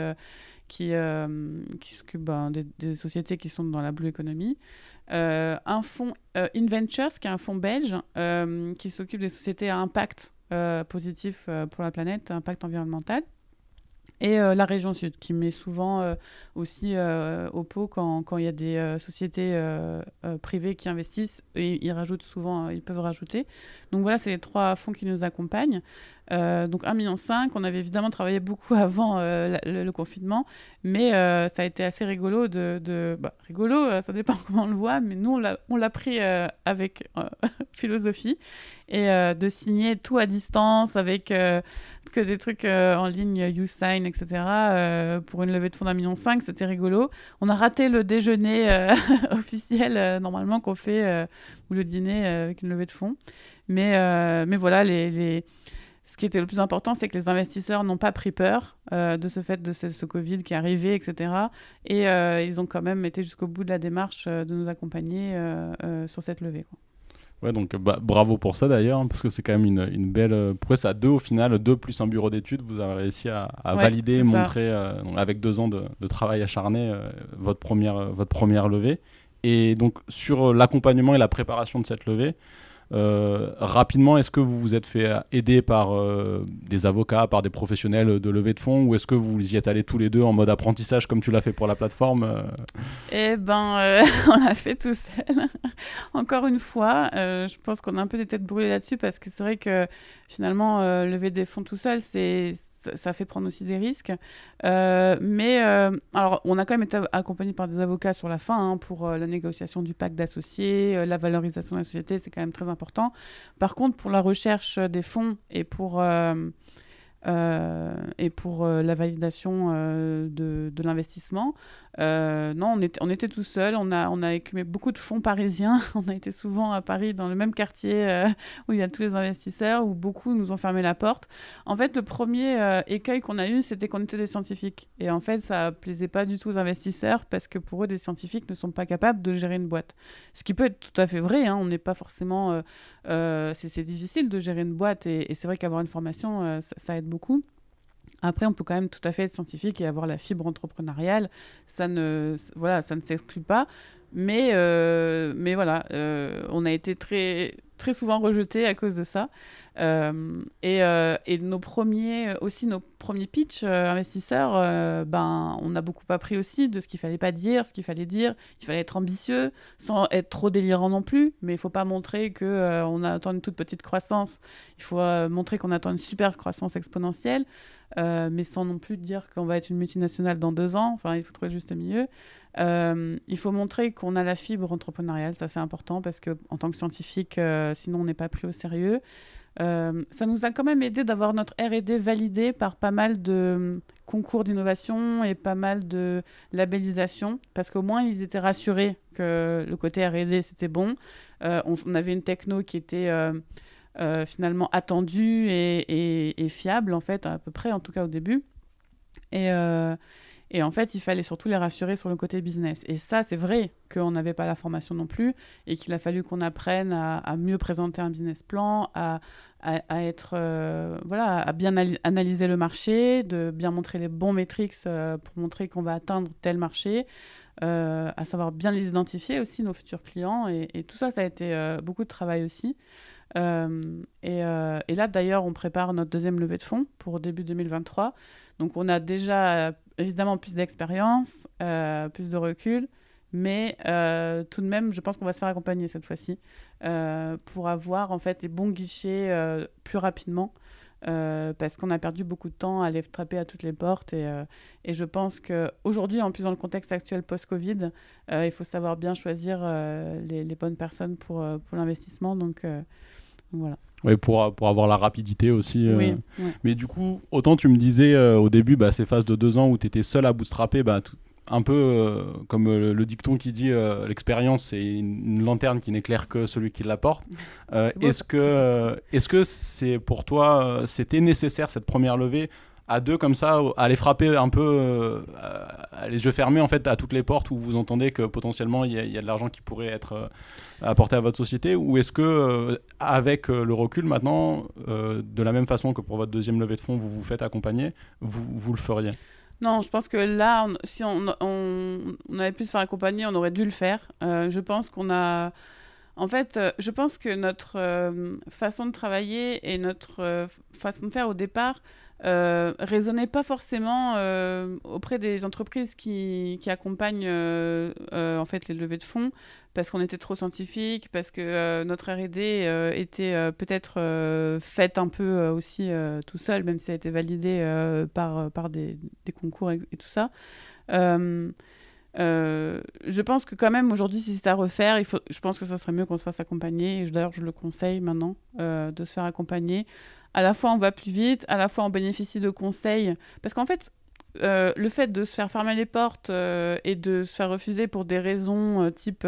s'occupe ben, des, sociétés qui sont dans la blue economy. un fonds InVentures qui est un fonds belge qui s'occupe des sociétés à impact positif pour la planète, impact environnemental et euh, la région sud, qui met souvent euh, aussi euh, au pot quand, il y a des sociétés privées qui investissent, et ils rajoutent souvent, ils peuvent rajouter. Donc voilà, c'est les trois fonds qui nous accompagnent. Euh, donc 1,5 million. On avait évidemment travaillé beaucoup avant euh, le, confinement, mais euh, ça a été assez rigolo de... Bah, rigolo, ça dépend comment on le voit, mais nous, on l'a pris avec philosophie et de signer tout à distance avec que des trucs en ligne, YouSign, etc. pour une levée de fonds d'un million cinq, c'était rigolo. On a raté le déjeuner officiel normalement qu'on fait ou le dîner avec une levée de fonds, mais mais voilà les, les ce qui était le plus important, c'est que les investisseurs n'ont pas pris peur euh, de ce fait de ce, Covid qui est arrivé, etc. Et euh, ils ont quand même été jusqu'au bout de la démarche euh, de nous accompagner sur cette levée. Quoi. Ouais, donc bah, bravo pour ça d'ailleurs, hein, parce que c'est quand même une, une belle prouesse à deux au final, deux plus un bureau d'études, vous avez réussi à, valider, montrer avec deux ans de, de travail acharné votre, première, votre première levée. Et donc sur l'accompagnement et la préparation de cette levée, euh, rapidement, est-ce que vous vous êtes fait aider par euh, des avocats, par des professionnels de levée de fonds, ou est-ce que vous y êtes allés tous les deux en mode apprentissage comme tu l'as fait pour la plateforme euh? Eh ben, on l'a fait tout seul. Encore une fois, je pense qu'on a un peu des têtes brûlées là-dessus parce que c'est vrai que finalement, lever des fonds tout seul, c'est ça, fait prendre aussi des risques. Euh, mais euh, alors, on a quand même été accompagné par des avocats sur la fin hein, pour euh, la négociation du pacte d'associés, la valorisation de la société, c'est quand même très important. Par contre, pour la recherche des fonds et pour et pour la validation de, de l'investissement. Non, on était, tout seul, on a, écumé beaucoup de fonds parisiens, on a été souvent à Paris dans le même quartier où il y a tous les investisseurs, où beaucoup nous ont fermé la porte. En fait, le premier écueil qu'on a eu, c'était qu'on était des scientifiques. Et en fait, ça plaisait pas du tout aux investisseurs parce que pour eux, des scientifiques ne sont pas capables de gérer une boîte. Ce qui peut être tout à fait vrai, hein, on n'est pas forcément... c'est difficile de gérer une boîte et, c'est vrai qu'avoir une formation, ça, aide beaucoup. Après, on peut quand même tout à fait être scientifique et avoir la fibre entrepreneuriale. Ça ne, voilà, ça ne s'exclut pas. Mais, euh, voilà, euh, on a été très, très souvent rejetés à cause de ça. Euh, et, et, nos premiers, aussi nos premiers pitch investisseurs, ben, on a beaucoup appris aussi de ce qu'il fallait pas dire, ce qu'il fallait dire. Il fallait être ambitieux, sans être trop délirant non plus. Mais il faut pas montrer que on attend une toute petite croissance. Il faut montrer qu'on attend une super croissance exponentielle. mais sans non plus dire qu'on va être une multinationale dans deux ans. Enfin, il faut trouver le juste milieu. Euh, il faut montrer qu'on a la fibre entrepreneuriale, ça c'est important parce que en tant que scientifique, euh, sinon on n'est pas pris au sérieux. Euh, ça nous a quand même aidé d'avoir notre R&D validé par pas mal de concours d'innovation et pas mal de labellisation, parce qu'au moins ils étaient rassurés que le côté R&D c'était bon. On, avait une techno qui était finalement attendue et, fiable en fait, à peu près en tout cas au début. Et en fait, il fallait surtout les rassurer sur le côté business. Et ça, c'est vrai qu'on n'avait pas la formation non plus et qu'il a fallu qu'on apprenne à, mieux présenter un business plan, à, à, être, euh, voilà, à bien analyser le marché, de bien montrer les bons métriques euh, pour montrer qu'on va atteindre tel marché, euh, à savoir bien les identifier aussi, nos futurs clients. Et, tout ça, ça a été beaucoup de travail aussi. Et, là, d'ailleurs, on prépare notre deuxième levée de fonds pour début 2023. Donc on a déjà évidemment plus d'expérience, plus de recul, mais euh, tout de même, je pense qu'on va se faire accompagner cette fois-ci euh, pour avoir en fait les bons guichets plus rapidement. parce qu'on a perdu beaucoup de temps à aller frapper à toutes les portes. Et, et je pense qu'aujourd'hui, en plus dans le contexte actuel post-Covid, il faut savoir bien choisir les, les, bonnes personnes pour, pour l'investissement. Donc, donc, voilà. Oui, pour, pour avoir la rapidité aussi. Euh. Mais du coup, autant tu me disais euh, au début, bah, ces phases de deux ans où tu étais seul à bootstrapper, bah, un peu euh, comme le, dicton qui dit l'expérience c'est une, lanterne qui n'éclaire que celui qui la porte. est-ce que est-ce que c'est pour toi c'était nécessaire cette première levée à deux comme ça, à les frapper un peu euh, les yeux fermés en fait à toutes les portes où vous entendez que potentiellement il y, a de l'argent qui pourrait être euh, apporté à votre société? Ou est-ce que euh, avec le recul maintenant, de la même façon que pour votre deuxième levée de fonds, vous vous faites accompagner, vous, vous le feriez? Non, je pense que là, si on, on, avait pu se faire accompagner, on aurait dû le faire. je pense qu'on a... En fait, je pense que notre façon de travailler et notre façon de faire au départ euh, pas forcément euh, auprès des entreprises qui, qui accompagnent euh, euh, en fait les levées de fonds parce qu'on était trop scientifique, parce que notre R&D était peut-être faite un peu aussi tout seul, même si elle a été validée par, par des, des concours et, tout ça. je pense que quand même aujourd'hui, si c'est à refaire, il faut, je pense que ça serait mieux qu'on se fasse accompagner. D'ailleurs, je le conseille maintenant de se faire accompagner à la fois on va plus vite, à la fois on bénéficie de conseils. Parce qu'en fait, euh, le fait de se faire fermer les portes euh, et de se faire refuser pour des raisons euh, type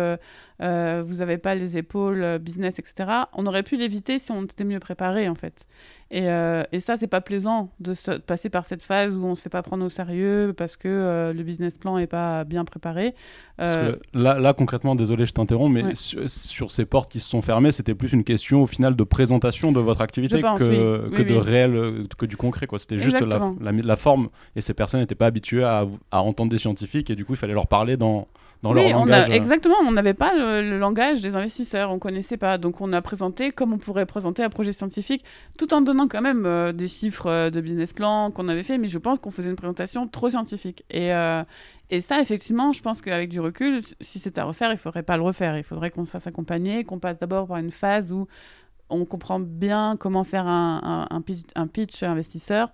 vous n'avez pas les épaules, business, etc., on aurait pu l'éviter si on était mieux préparé en fait. Et, et ça, c'est pas plaisant de passer par cette phase où on se fait pas prendre au sérieux parce que le business plan est pas bien préparé. Parce que là, là, concrètement, désolé, je t'interromps, mais sur, ces portes qui se sont fermées, c'était plus une question au final de présentation de votre activité que, que de réel, que du concret. C'était juste la, la, la, forme. Et ces personnes n'étaient pas habitués à, à, entendre des scientifiques et du coup il fallait leur parler dans, dans leur langage. Euh. exactement, on n'avait pas le, langage des investisseurs, on connaissait pas. Donc on a présenté comme on pourrait présenter un projet scientifique, tout en donnant quand même euh, des chiffres euh, de business plan qu'on avait fait, mais je pense qu'on faisait une présentation trop scientifique. Et, et ça, effectivement, je pense qu'avec du recul, si c'était à refaire, il faudrait pas le refaire. Il faudrait qu'on se fasse accompagner, qu'on passe d'abord par une phase où on comprend bien comment faire un, pitch, investisseur.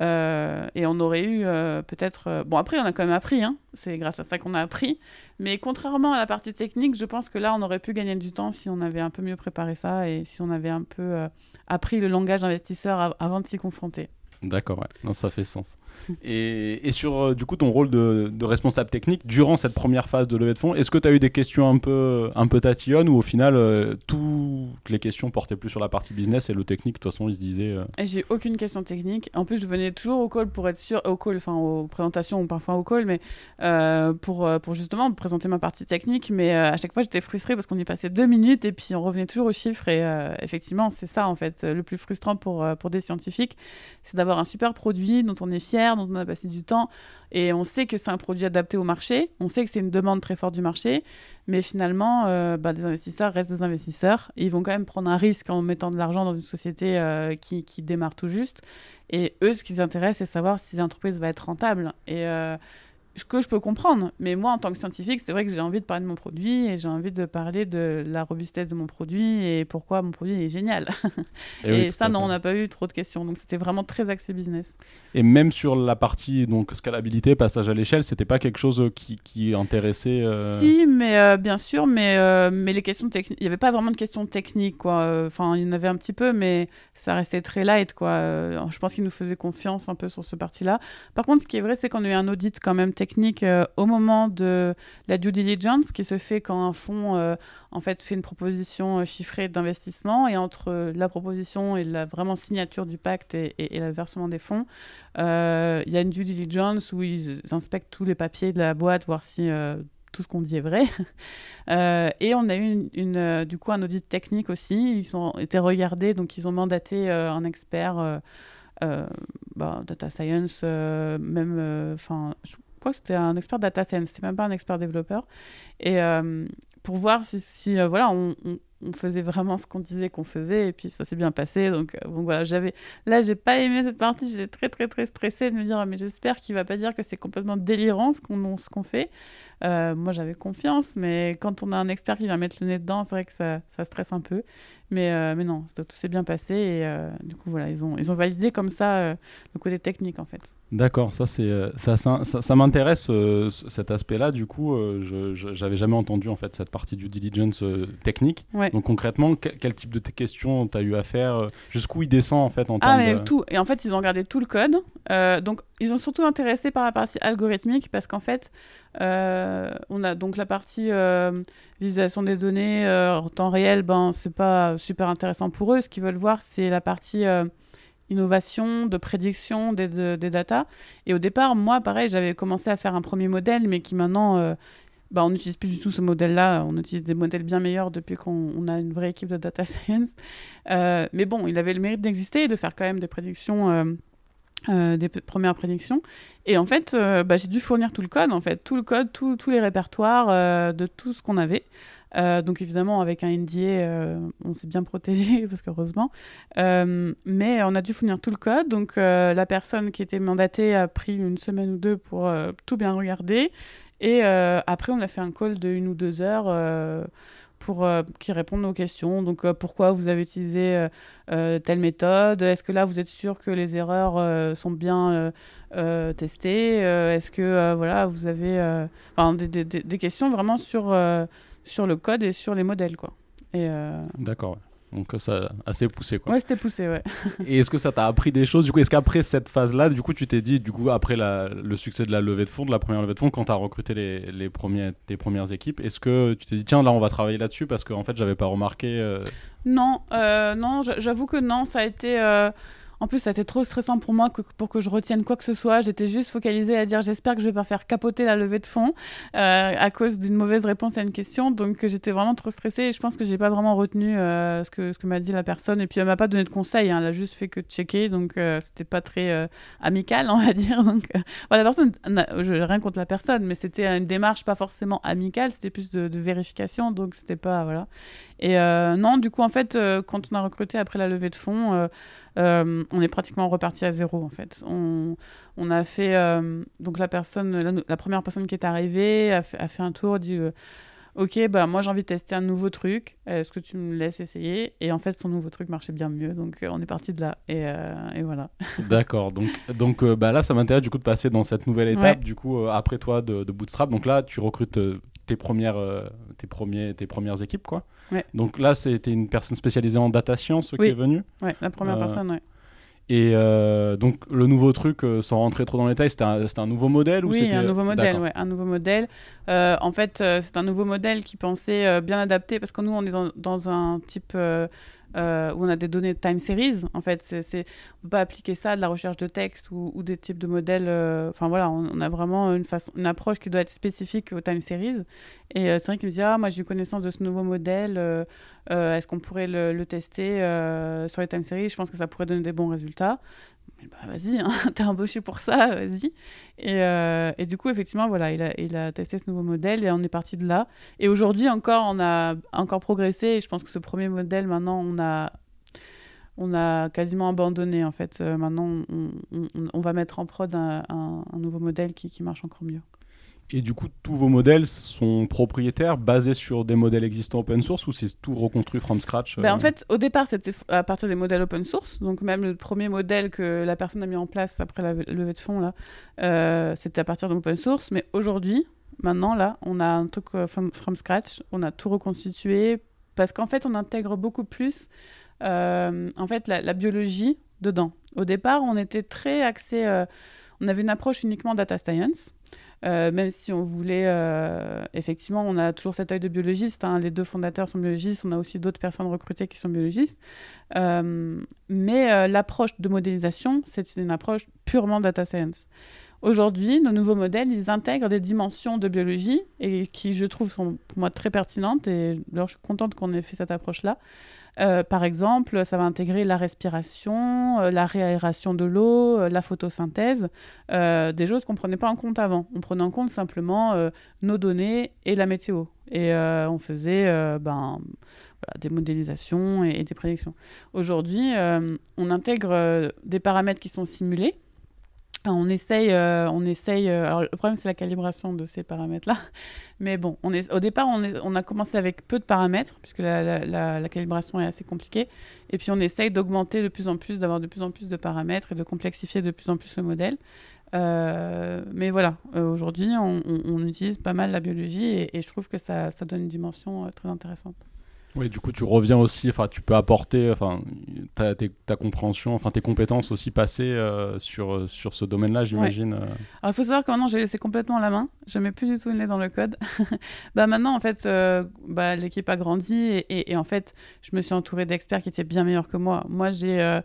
Euh, et on aurait eu euh, peut-être... Euh, bon, après, on a quand même appris. Hein. C'est grâce à ça qu'on a appris. Mais contrairement à la partie technique, je pense que là, on aurait pu gagner du temps si on avait un peu mieux préparé ça et si on avait un peu appris le langage d'investisseur avant de s'y confronter. D'accord, ouais. Non, ça fait sens. et, et, sur du coup ton rôle de, responsable technique durant cette première phase de levée de fonds, est-ce que tu as eu des questions un peu, un peu tatillonnes ou au final euh, les questions portaient plus sur la partie business et le technique, de toute façon, ils se disaient. Euh, J'ai aucune question technique. En plus, je venais toujours au call pour être sûr, au call, enfin aux présentations ou parfois au call, mais pour, pour justement présenter ma partie technique. Mais à chaque fois, j'étais frustrée parce qu'on y passait deux minutes et puis on revenait toujours aux chiffres. Et effectivement, c'est ça en fait le plus frustrant pour, pour des scientifiques, c'est d'avoir un super produit dont on est fier, dont on a passé du temps, et on sait que c'est un produit adapté au marché, on sait que c'est une demande très forte du marché, mais finalement, euh, bah, des investisseurs restent des investisseurs, ils vont quand même prendre un risque en mettant de l'argent dans une société euh, qui, qui, démarre tout juste, et eux, ce qui les intéresse, c'est savoir si l'entreprise va être rentable. Et euh, que je peux comprendre. Mais moi, en tant que scientifique, c'est vrai que j'ai envie de parler de mon produit et j'ai envie de parler de la robustesse de mon produit et pourquoi mon produit est génial. Et, et ça, non, on n'a pas eu trop de questions. Donc, c'était vraiment très axé business. Et même sur la partie donc scalabilité, passage à l'échelle, c'était pas quelque chose qui, qui intéressait. Euh, si, mais euh, bien sûr, mais euh, mais les questions techniques, il n'y avait pas vraiment de questions techniques, quoi. Enfin, il y en avait un petit peu, mais ça restait très light, quoi. je pense qu'ils nous faisaient confiance un peu sur ce parti-là. Par contre, ce qui est vrai, c'est qu'on a eu un audit quand même technique technique euh, au moment de la due diligence qui se fait quand un fonds euh, en fait fait une proposition euh, chiffrée d'investissement et entre la proposition et la vraiment signature du pacte et, le versement des fonds, il y a une due diligence où ils inspectent tous les papiers de la boîte, voir si tout ce qu'on dit est vrai. et on a eu du coup un audit technique aussi. Ils ont été regardés, donc ils ont mandaté un expert. Bah, data science, même, enfin, crois que c'était un expert data science, c'était même pas un expert développeur. Et euh, pour voir si, euh, voilà, on, faisait vraiment ce qu'on disait qu'on faisait, et puis ça s'est bien passé. Donc, euh, bon, voilà, j'avais. Là, j'ai pas aimé cette partie, j'étais très, très, très stressée de me dire, mais j'espère qu'il va pas dire que c'est complètement délirant ce qu'on ce qu'on fait. Moi, j'avais confiance, mais quand on a un expert qui va mettre le nez dedans, c'est vrai que ça, ça stresse un peu. Mais, euh, mais non, tout s'est bien passé et euh, du coup, voilà, ils ont, ils ont validé comme ça euh, le côté technique en fait. D'accord, ça, c'est, ça, ça, ça, m'intéresse cet aspect-là. Du coup, je n'avais jamais entendu en fait cette partie du diligence technique. Donc concrètement, quel type de questions tu as eu à faire Jusqu'où il descend en fait en Ah, mais tout. Et en fait, ils ont regardé tout le code. donc, ils ont surtout intéressé par la partie algorithmique parce qu'en fait, on a donc la partie visualisation des données en temps réel, ben, c'est pas super intéressant pour eux. Ce qu'ils veulent voir, c'est la partie euh, innovation, de prédiction des, des datas. Et au départ, moi, pareil, j'avais commencé à faire un premier modèle, mais qui maintenant, euh, bah, on n'utilise plus du tout ce modèle-là. On utilise des modèles bien meilleurs depuis qu'on a une vraie équipe de data science. Euh, mais bon, il avait le mérite d'exister et de faire quand même des prédictions. Des premières prédictions. Et en fait, bah, j'ai dû fournir tout le code, en fait, tout le code, tous les répertoires de tout ce qu'on avait. Euh, donc évidemment, avec un NDA, euh, on s'est bien protégé, parce qu'heureusement. Euh, mais on a dû fournir tout le code. Donc la personne qui était mandatée a pris une semaine ou deux pour tout bien regarder. Et après, on a fait un call de une ou deux heures pour qu'ils répondent aux questions. Donc, pourquoi vous avez utilisé telle méthode? Est-ce que là, vous êtes sûr que les erreurs sont bien testées? Est-ce que voilà, vous avez des, des, des, questions vraiment sur sur le code et sur les modèles, quoi. Euh, D'accord. Donc ça assez poussé quoi. Ouais, c'était poussé, ouais. et est-ce que ça t'a appris des choses Du coup, est-ce qu'après cette phase-là, du coup, tu t'es dit, du coup, après la, le succès de la levée de fonds, de la première levée de fonds, quand tu as recruté les, les premiers, tes premières équipes, est-ce que tu t'es dit, tiens, là, on va travailler là-dessus? Parce qu'en fait, j'avais pas remarqué euh, Non, euh, non, j'avoue que non, ça a été en plus, ça trop stressant pour moi pour que je retienne quoi que ce soit. J'étais juste focalisée à dire j'espère que je vais pas faire capoter la levée de fonds euh, à cause d'une mauvaise réponse à une question. Donc j'étais vraiment trop stressée et je pense que j'ai pas vraiment retenu euh, ce que, m'a dit la personne. Et puis elle m'a pas donné de conseils, hein. elle a juste fait que checker. Donc euh, c'était pas très amical, on va dire. Donc voilà, la personne, je rien contre la personne, mais c'était une démarche pas forcément amicale, c'était plus de, de vérification. Donc c'était pas. Voilà. Et non, du coup, en fait, quand on a recruté après la levée de fonds, euh, on est pratiquement reparti à zéro en fait. On, on a fait euh, donc la personne, la, première personne qui est arrivée a fait, a fait un tour, dit euh, ok bah moi j'ai envie de tester un nouveau truc, est-ce que tu me laisses essayer? Et en fait son nouveau truc marchait bien mieux, donc on est parti de là et, et voilà. D'accord, donc donc bah là ça m'intéresse du coup de passer dans cette nouvelle étape du coup après toi de, de, Bootstrap. Donc là tu recrutes tes premières tes premiers tes premières équipes quoi. Donc là, c'était une personne spécialisée en data science qui est venue. Oui, la première euh, personne. Et euh, donc le nouveau truc, euh, sans rentrer trop dans les détails, c'était un, un, nouveau modèle ou Oui, un nouveau modèle, ouais, un nouveau modèle. Euh, en fait, c'est un nouveau modèle qui pensait bien adapter, parce que nous, on est dans, dans un type euh, où on a des données de time series. En fait, c'est, on peut pas appliquer ça à de la recherche de texte ou, ou des types de modèles. Euh, enfin voilà, on, a vraiment une, façon, une approche qui doit être spécifique aux time series. Et euh, c'est vrai qu'il me dit, ah, moi j'ai eu connaissance de ce nouveau modèle, est-ce qu'on pourrait le, le tester sur les time series? Je pense que ça pourrait donner des bons résultats bah, vas-y, hein, t'es embauché pour ça, vas-y. Et, euh, et, du coup, effectivement, voilà, il a, il a, testé ce nouveau modèle et on est parti de là. Et aujourd'hui encore, on a encore progressé. Et je pense que ce premier modèle, maintenant, on a, on a quasiment abandonné. En fait, euh, maintenant, on, on, va mettre en prod un, un, un nouveau modèle qui, qui marche encore mieux. Et du coup, tous vos modèles sont propriétaires, basés sur des modèles existants open source ou c'est tout reconstruit from scratch ben, En euh fait, au départ, c'était à partir des modèles open source. Donc, même le premier modèle que la personne a mis en place après la levée de fonds, là, euh, c'était à partir d'open source. Mais aujourd'hui, maintenant, là, on a un truc euh, from, scratch. On a tout reconstitué parce qu'en fait, on intègre beaucoup plus en fait, la, la, biologie dedans. Au départ, on était très axé. on avait une approche uniquement data science. Euh, même si on voulait, euh, effectivement, on a toujours cet œil de biologiste. Hein. les deux fondateurs sont biologistes, on a aussi d'autres personnes recrutées qui sont biologistes. Euh, mais l'approche de modélisation, c'est une approche purement data science. Aujourd'hui, nos nouveaux modèles, ils intègrent des dimensions de biologie et qui, je trouve, sont pour moi très pertinentes. Et alors, je suis contente qu'on ait fait cette approche-là. Euh, par exemple, ça va intégrer la respiration, euh, la réaération de l'eau, euh, la photosynthèse, des choses qu'on ne prenait pas en compte avant. On prenait en compte simplement nos données et la météo. Et on faisait ben, des modélisations et des prédictions. Aujourd'hui, on intègre des paramètres qui sont simulés on essaye, euh, on essaye. Euh, le problème c'est la calibration de ces paramètres-là, mais bon, on est, au départ on, a commencé avec peu de paramètres puisque la, calibration est assez compliquée, et puis on essaye d'augmenter de plus en plus, d'avoir de plus en plus de paramètres et de complexifier de plus en plus le modèle. Euh, mais voilà, aujourd'hui on, utilise pas mal la biologie et, je trouve que ça donne une dimension très intéressante. Oui, du coup, tu reviens aussi, enfin, tu peux apporter enfin, ta, ta, compréhension, enfin, tes compétences aussi passées euh, sur, euh, sur ce domaine-là, j'imagine. Euh. Alors, il faut savoir que maintenant, j'ai laissé complètement la main. Je mets plus du tout le nez dans le code. bah, maintenant, en fait, bah, l'équipe a grandi et, et, en fait, je me suis entourée d'experts qui étaient bien meilleurs que moi. Moi, j'ai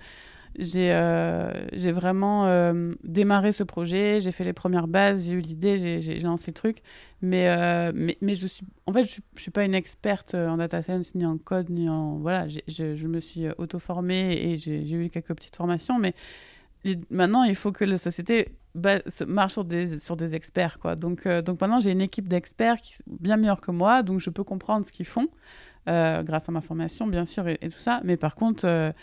j'ai euh, vraiment euh, démarré ce projet, j'ai fait les premières bases, j'ai eu l'idée, j'ai lancé le truc. Mais, euh, mais, mais, je suis, en fait, je ne suis, pas une experte en data science, ni en code, ni en. Voilà, je, je me suis auto-formée et j'ai eu quelques petites formations. Mais maintenant, il faut que la société marche sur des, sur des experts. Quoi. Donc, donc maintenant, j'ai une équipe d'experts bien meilleurs que moi, donc je peux comprendre ce qu'ils font. grâce à ma formation, bien sûr, et tout ça. Mais par contre,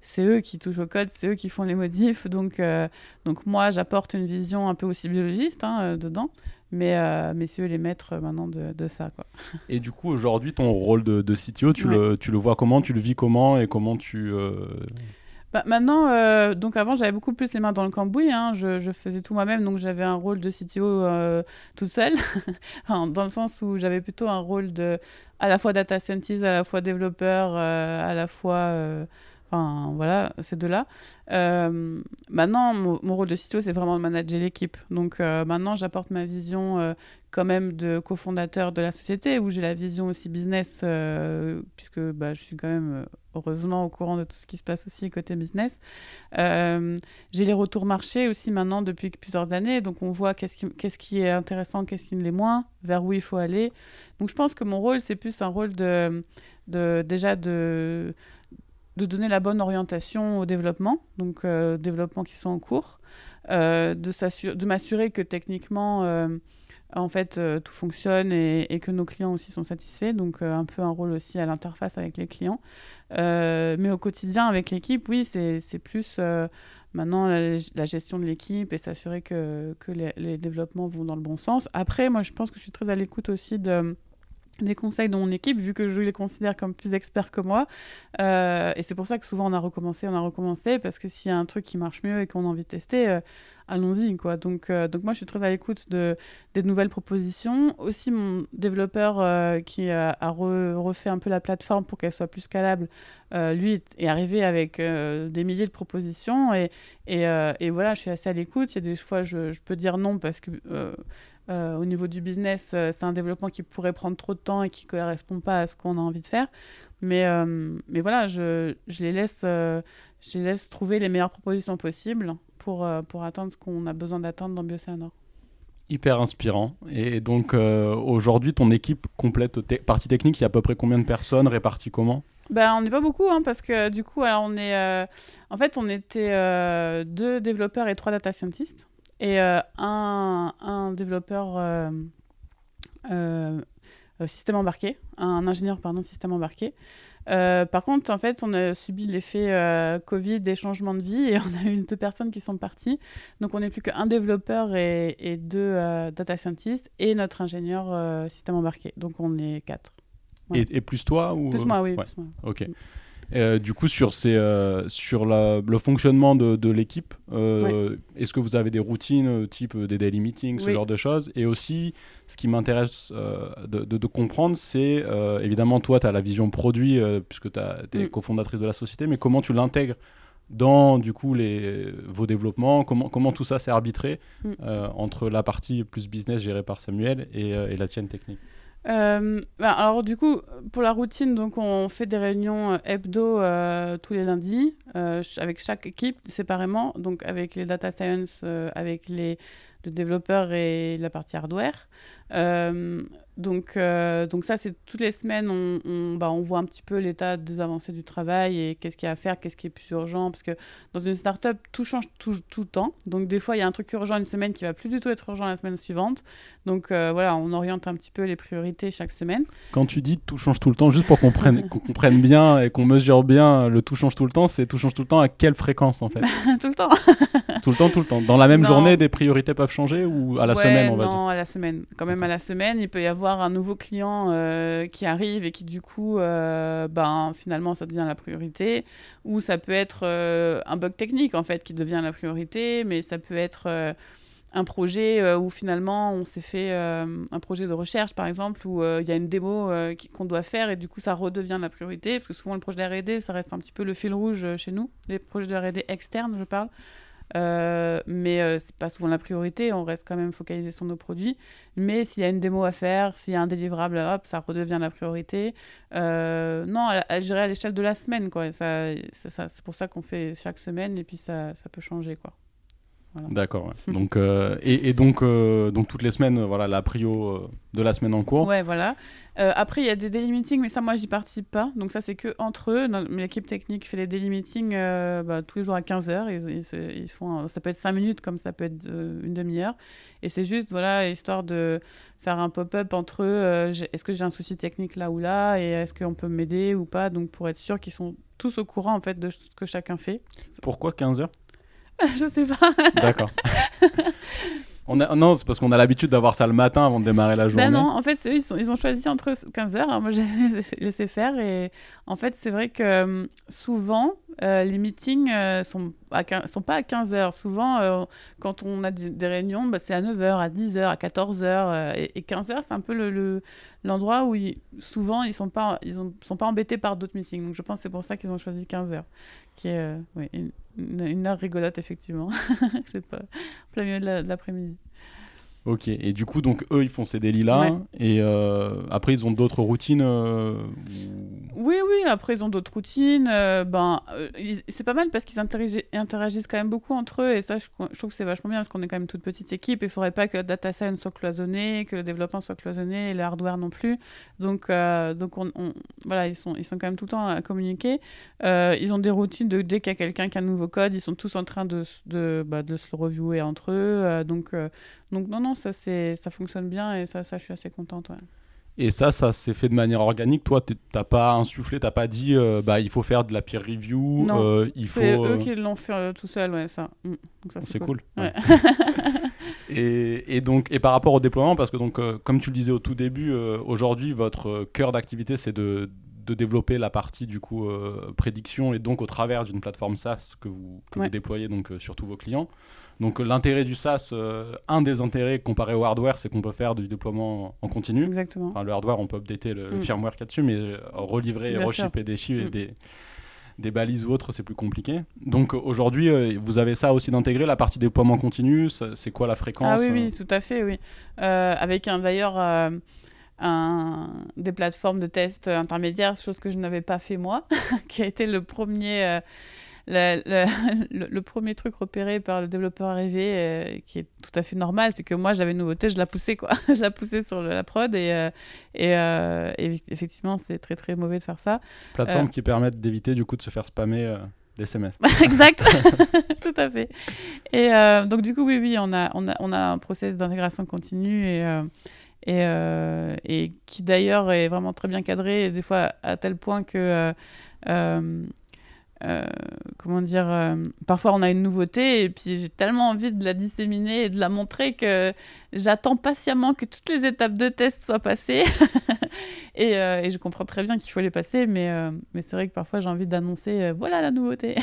c'est eux qui touchent au code, c'est eux qui font les modifs. Donc, euh, donc moi, j'apporte une vision un peu aussi biologiste hein, euh, dedans. Mais, euh, mais c'est eux les maîtres maintenant de, de, ça. Quoi. Et du coup, aujourd'hui, ton rôle de, de CTO, tu, le, tu le vois comment? Tu le vis comment? Et comment tu... Bah, maintenant, donc avant, j'avais beaucoup plus les mains dans le cambouis. Hein. Je, je, faisais tout moi-même, donc j'avais un rôle de CTO tout seul, dans le sens où j'avais plutôt un rôle de à la fois data scientist, à la fois développeur, à la fois Enfin, voilà, ces deux-là. Euh, maintenant, mon, rôle de CTO, c'est vraiment de manager l'équipe. Donc euh, maintenant, j'apporte ma vision euh, quand même de cofondateur de la société, où j'ai la vision aussi business, puisque bah, je suis quand même heureusement au courant de tout ce qui se passe aussi côté business. j'ai les retours marché aussi maintenant depuis plusieurs années, donc on voit qu'est-ce qui, est intéressant, qu'est-ce qui ne l'est moins, vers où il faut aller. Donc je pense que mon rôle, c'est plus un rôle de déjà de de donner la bonne orientation au développement, donc euh, développement qui sont en cours, euh, de m'assurer que techniquement, euh, en fait, euh, tout fonctionne et, que nos clients aussi sont satisfaits, donc un peu un rôle aussi à l'interface avec les clients. mais au quotidien, avec l'équipe, oui, c'est plus maintenant la, gestion de l'équipe et s'assurer que, que les, développements vont dans le bon sens. Après, moi, je pense que je suis très à l'écoute aussi de des conseils de mon équipe, vu que je les considère comme plus experts que moi. Euh, et c'est pour ça que souvent on a recommencé, on a recommencé, parce que s'il y a un truc qui marche mieux et qu'on a envie de tester, euh, allons-y. quoi. Donc, euh, donc moi, je suis très à l'écoute de, des nouvelles propositions. Aussi, mon développeur qui a, refait un peu la plateforme pour qu'elle soit plus scalable, lui est arrivé avec des milliers de propositions. Et, et, voilà, je suis assez à l'écoute. Il y a des fois, je peux dire non parce que euh, au niveau du business, euh, c'est un développement qui pourrait prendre trop de temps et qui ne correspond pas à ce qu'on a envie de faire. Mais, euh, mais voilà, je, je les laisse, je les laisse trouver les meilleures propositions possibles pour, pour atteindre ce qu'on a besoin d'atteindre dans Bioceanor. Hyper inspirant. Et donc aujourd'hui, ton équipe complète partie technique, il y a à peu près combien de personnes réparties comment? Ben, on n'est pas beaucoup, hein, parce que du coup, alors, on est, en fait, on était deux développeurs et trois data scientists et euh, un, un, développeur euh, euh, système embarqué, un ingénieur pardon système embarqué. par contre, en fait, on a subi l'effet Covid des changements de vie et on a eu deux personnes qui sont parties. Donc, on n'est plus qu'un développeur et, et deux data scientists et notre ingénieur système embarqué. Donc, on est quatre. Et, plus toi ou... Plus moi, oui. Plus moi. Ok. Euh, du coup, sur, ces, euh, sur la, le fonctionnement de, de l'équipe, euh, est-ce que vous avez des routines type des daily meetings, ce genre de choses? Et aussi, ce qui m'intéresse de, de, comprendre, c'est évidemment, toi, tu as la vision produit, puisque tu es mm. cofondatrice de la société, mais comment tu l'intègres dans du coup les, vos développements, comment, comment tout ça s'est arbitré mm. entre la partie plus business gérée par Samuel et, et la tienne technique? Euh, bah, alors du coup, pour la routine, donc on fait des réunions euh, hebdo euh, tous les lundis avec chaque équipe séparément, donc avec les data science, avec les, les, développeurs et la partie hardware. Donc, euh, donc ça, c'est toutes les semaines, on, on, bah, on, voit un petit peu l'état des avancées du travail et qu'est-ce qu'il y a à faire, qu'est-ce qui est plus urgent. Parce que dans une startup, tout change tout, tout, le temps. Donc des fois, il y a un truc urgent une semaine qui va plus du tout être urgent la semaine suivante. Donc euh, voilà, on oriente un petit peu les priorités chaque semaine. Quand tu dis tout change tout le temps, juste pour qu'on comprenne, qu'on comprenne bien et qu'on mesure bien le tout change tout le temps, c'est tout change tout le temps à quelle fréquence en fait? Tout le temps. tout le temps, tout le temps. Dans la même journée, des priorités peuvent changer ou à la semaine, on va non, dire? Non, à la semaine. Quand même à la semaine, il peut y avoir un nouveau client euh, qui arrive et qui du coup, euh, ben, finalement, ça devient la priorité. Ou ça peut être euh, un bug technique, en fait, qui devient la priorité, mais ça peut être un projet où finalement on s'est fait un projet de recherche par exemple où il y a une démo qu'on doit faire et du coup ça redevient la priorité. Parce que souvent le projet de R&D ça reste un petit peu le fil rouge chez nous. Les projets de R&D externes je parle euh, mais euh, c'est pas souvent la priorité, on reste quand même focalisé sur nos produits. Mais s'il y a une démo à faire, s'il y a un délivrable, hop, ça redevient la priorité. Euh, non, à, à, à l'échelle de la semaine, quoi. Ça, ça, c'est pour ça qu'on fait chaque semaine et puis ça, ça peut changer, quoi. D'accord. donc euh, et, et, donc euh, donc toutes les semaines, euh, voilà la prio de la semaine en cours. Ouais, voilà. après il y a des daily meetings, mais ça moi j'y participe pas. Donc ça c'est que entre eux. L'équipe technique fait les daily meetings bah, tous les jours à 15 h Ils, ils, font, ça peut être 5 minutes comme ça peut être une demi-heure. Et c'est juste voilà histoire de faire un pop-up entre eux. est-ce que j'ai un souci technique là ou là et est-ce qu'on peut m'aider ou pas? Donc pour être sûr qu'ils sont tous au courant en fait de ce que chacun fait. Pourquoi 15 heures? je sais pas. D'accord. On a, non, c'est parce qu'on a l'habitude d'avoir ça le matin avant de démarrer la ben journée. Ben non, en fait, eux, ils, ils, ont choisi entre 15h. moi, j'ai laissé faire. Et en fait, c'est vrai que euh, souvent, euh, les meetings euh, sont, sont pas à 15h. Souvent, quand on a des, réunions, bah, c'est à 9h, à 10h, à 14h. et, 15h, c'est un peu l'endroit le, où souvent, ils ne sont, pas, ils sont pas embêtés par d'autres meetings. Donc, je pense que c'est pour ça qu'ils ont choisi 15h. Qui est une, une, heure rigolote, effectivement. c'est pas plein milieu de l'après-midi. Ok, et du coup, donc eux, ils font ces délits-là, et euh, après, ils ont d'autres routines euh, Oui, oui, après, ils ont d'autres routines. Euh, ben, c'est pas mal parce qu'ils interagissent, quand même beaucoup entre eux, et ça, je, trouve que c'est vachement bien parce qu'on est quand même toute petite équipe, et il faudrait pas que la data science soit cloisonnée, que le développement soit cloisonné, et le hardware non plus. Donc, donc on, voilà, ils sont, ils sont quand même tout le temps à communiquer. ils ont des routines de dès qu'il y a quelqu'un qui a un nouveau code, ils sont tous en train de, de, bah, de se le reviewer entre eux. donc, donc, non, non, ça, ça fonctionne bien et ça, ça je suis assez contente. Et ça, ça s'est fait de manière organique. Toi, t'as pas insufflé, t'as pas dit, euh, bah, il faut faire de la peer review. Non, euh, il faut. C'est eux qui l'ont fait euh, tout seul, ouais, ça. Mm. c'est cool. et, et, donc, et par rapport au déploiement, parce que donc, comme tu le disais au tout début, aujourd'hui, votre cœur d'activité, c'est de, de, développer la partie du coup prédiction et donc au travers d'une plateforme SaaS que vous, que vous déployez donc sur tous vos clients. Donc l'intérêt du SaaS, euh, un des intérêts comparé au hardware, c'est qu'on peut faire du déploiement en continu. Exactement. le hardware, on peut updater le, mm. firmware qu'il y a dessus, mais euh, relivrer, reshipper des chiffres et mm. des, des balises ou autres, c'est plus compliqué. Donc aujourd'hui, euh, vous avez ça aussi d'intégrer, la partie déploiement continu, c'est quoi la fréquence Ah oui, oui, tout à fait, oui. avec d'ailleurs un, des plateformes de test intermédiaires, chose que je n'avais pas fait moi, qui a été le premier le, premier truc repéré par le développeur arrivé, euh, qui est tout à fait normal, c'est que moi j'avais une nouveauté, je la poussais quoi. je la poussais sur la prod et, euh, euh, et, effectivement c'est très très mauvais de faire ça. Plateforme qui permettent d'éviter du coup de se faire spammer des SMS. exact, tout à fait. Et donc du coup oui oui on a, on a, on a un process d'intégration continue et et, et, qui d'ailleurs est vraiment très bien cadré, et des fois à tel point que euh, comment dire, euh, parfois on a une nouveauté et puis j'ai tellement envie de la disséminer et de la montrer que j'attends patiemment que toutes les étapes de test soient passées. et, euh, et, je comprends très bien qu'il faut les passer, mais, mais c'est vrai que parfois j'ai envie d'annoncer voilà la nouveauté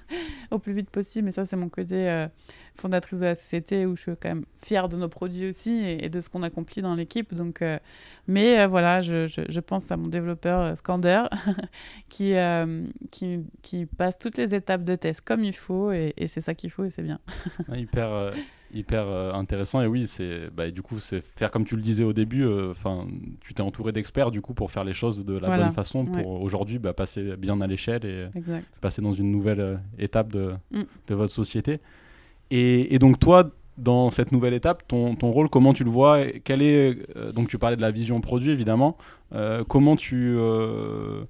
au plus vite possible. Mais ça, c'est mon côté fondatrice de la société où je suis quand même fière de nos produits aussi et, de ce qu'on accomplit dans l'équipe. Donc, euh, mais euh, voilà, je, pense à mon développeur euh, Scander qui, passe toutes les étapes de test comme il faut et, c'est ça qu'il faut et c'est bien. hyper hyper intéressant. Et oui c'est bah, du coup c'est faire comme tu le disais au début enfin tu t'es entouré d'experts du coup pour faire les choses de la bonne façon pour aujourd'hui bah, passer bien à l'échelle et passer dans une nouvelle étape de, mm. de votre société. Et, donc toi, dans cette nouvelle étape, ton, ton, rôle, comment tu le vois Quel est euh, donc tu parlais de la vision produit évidemment. Euh, comment tu euh,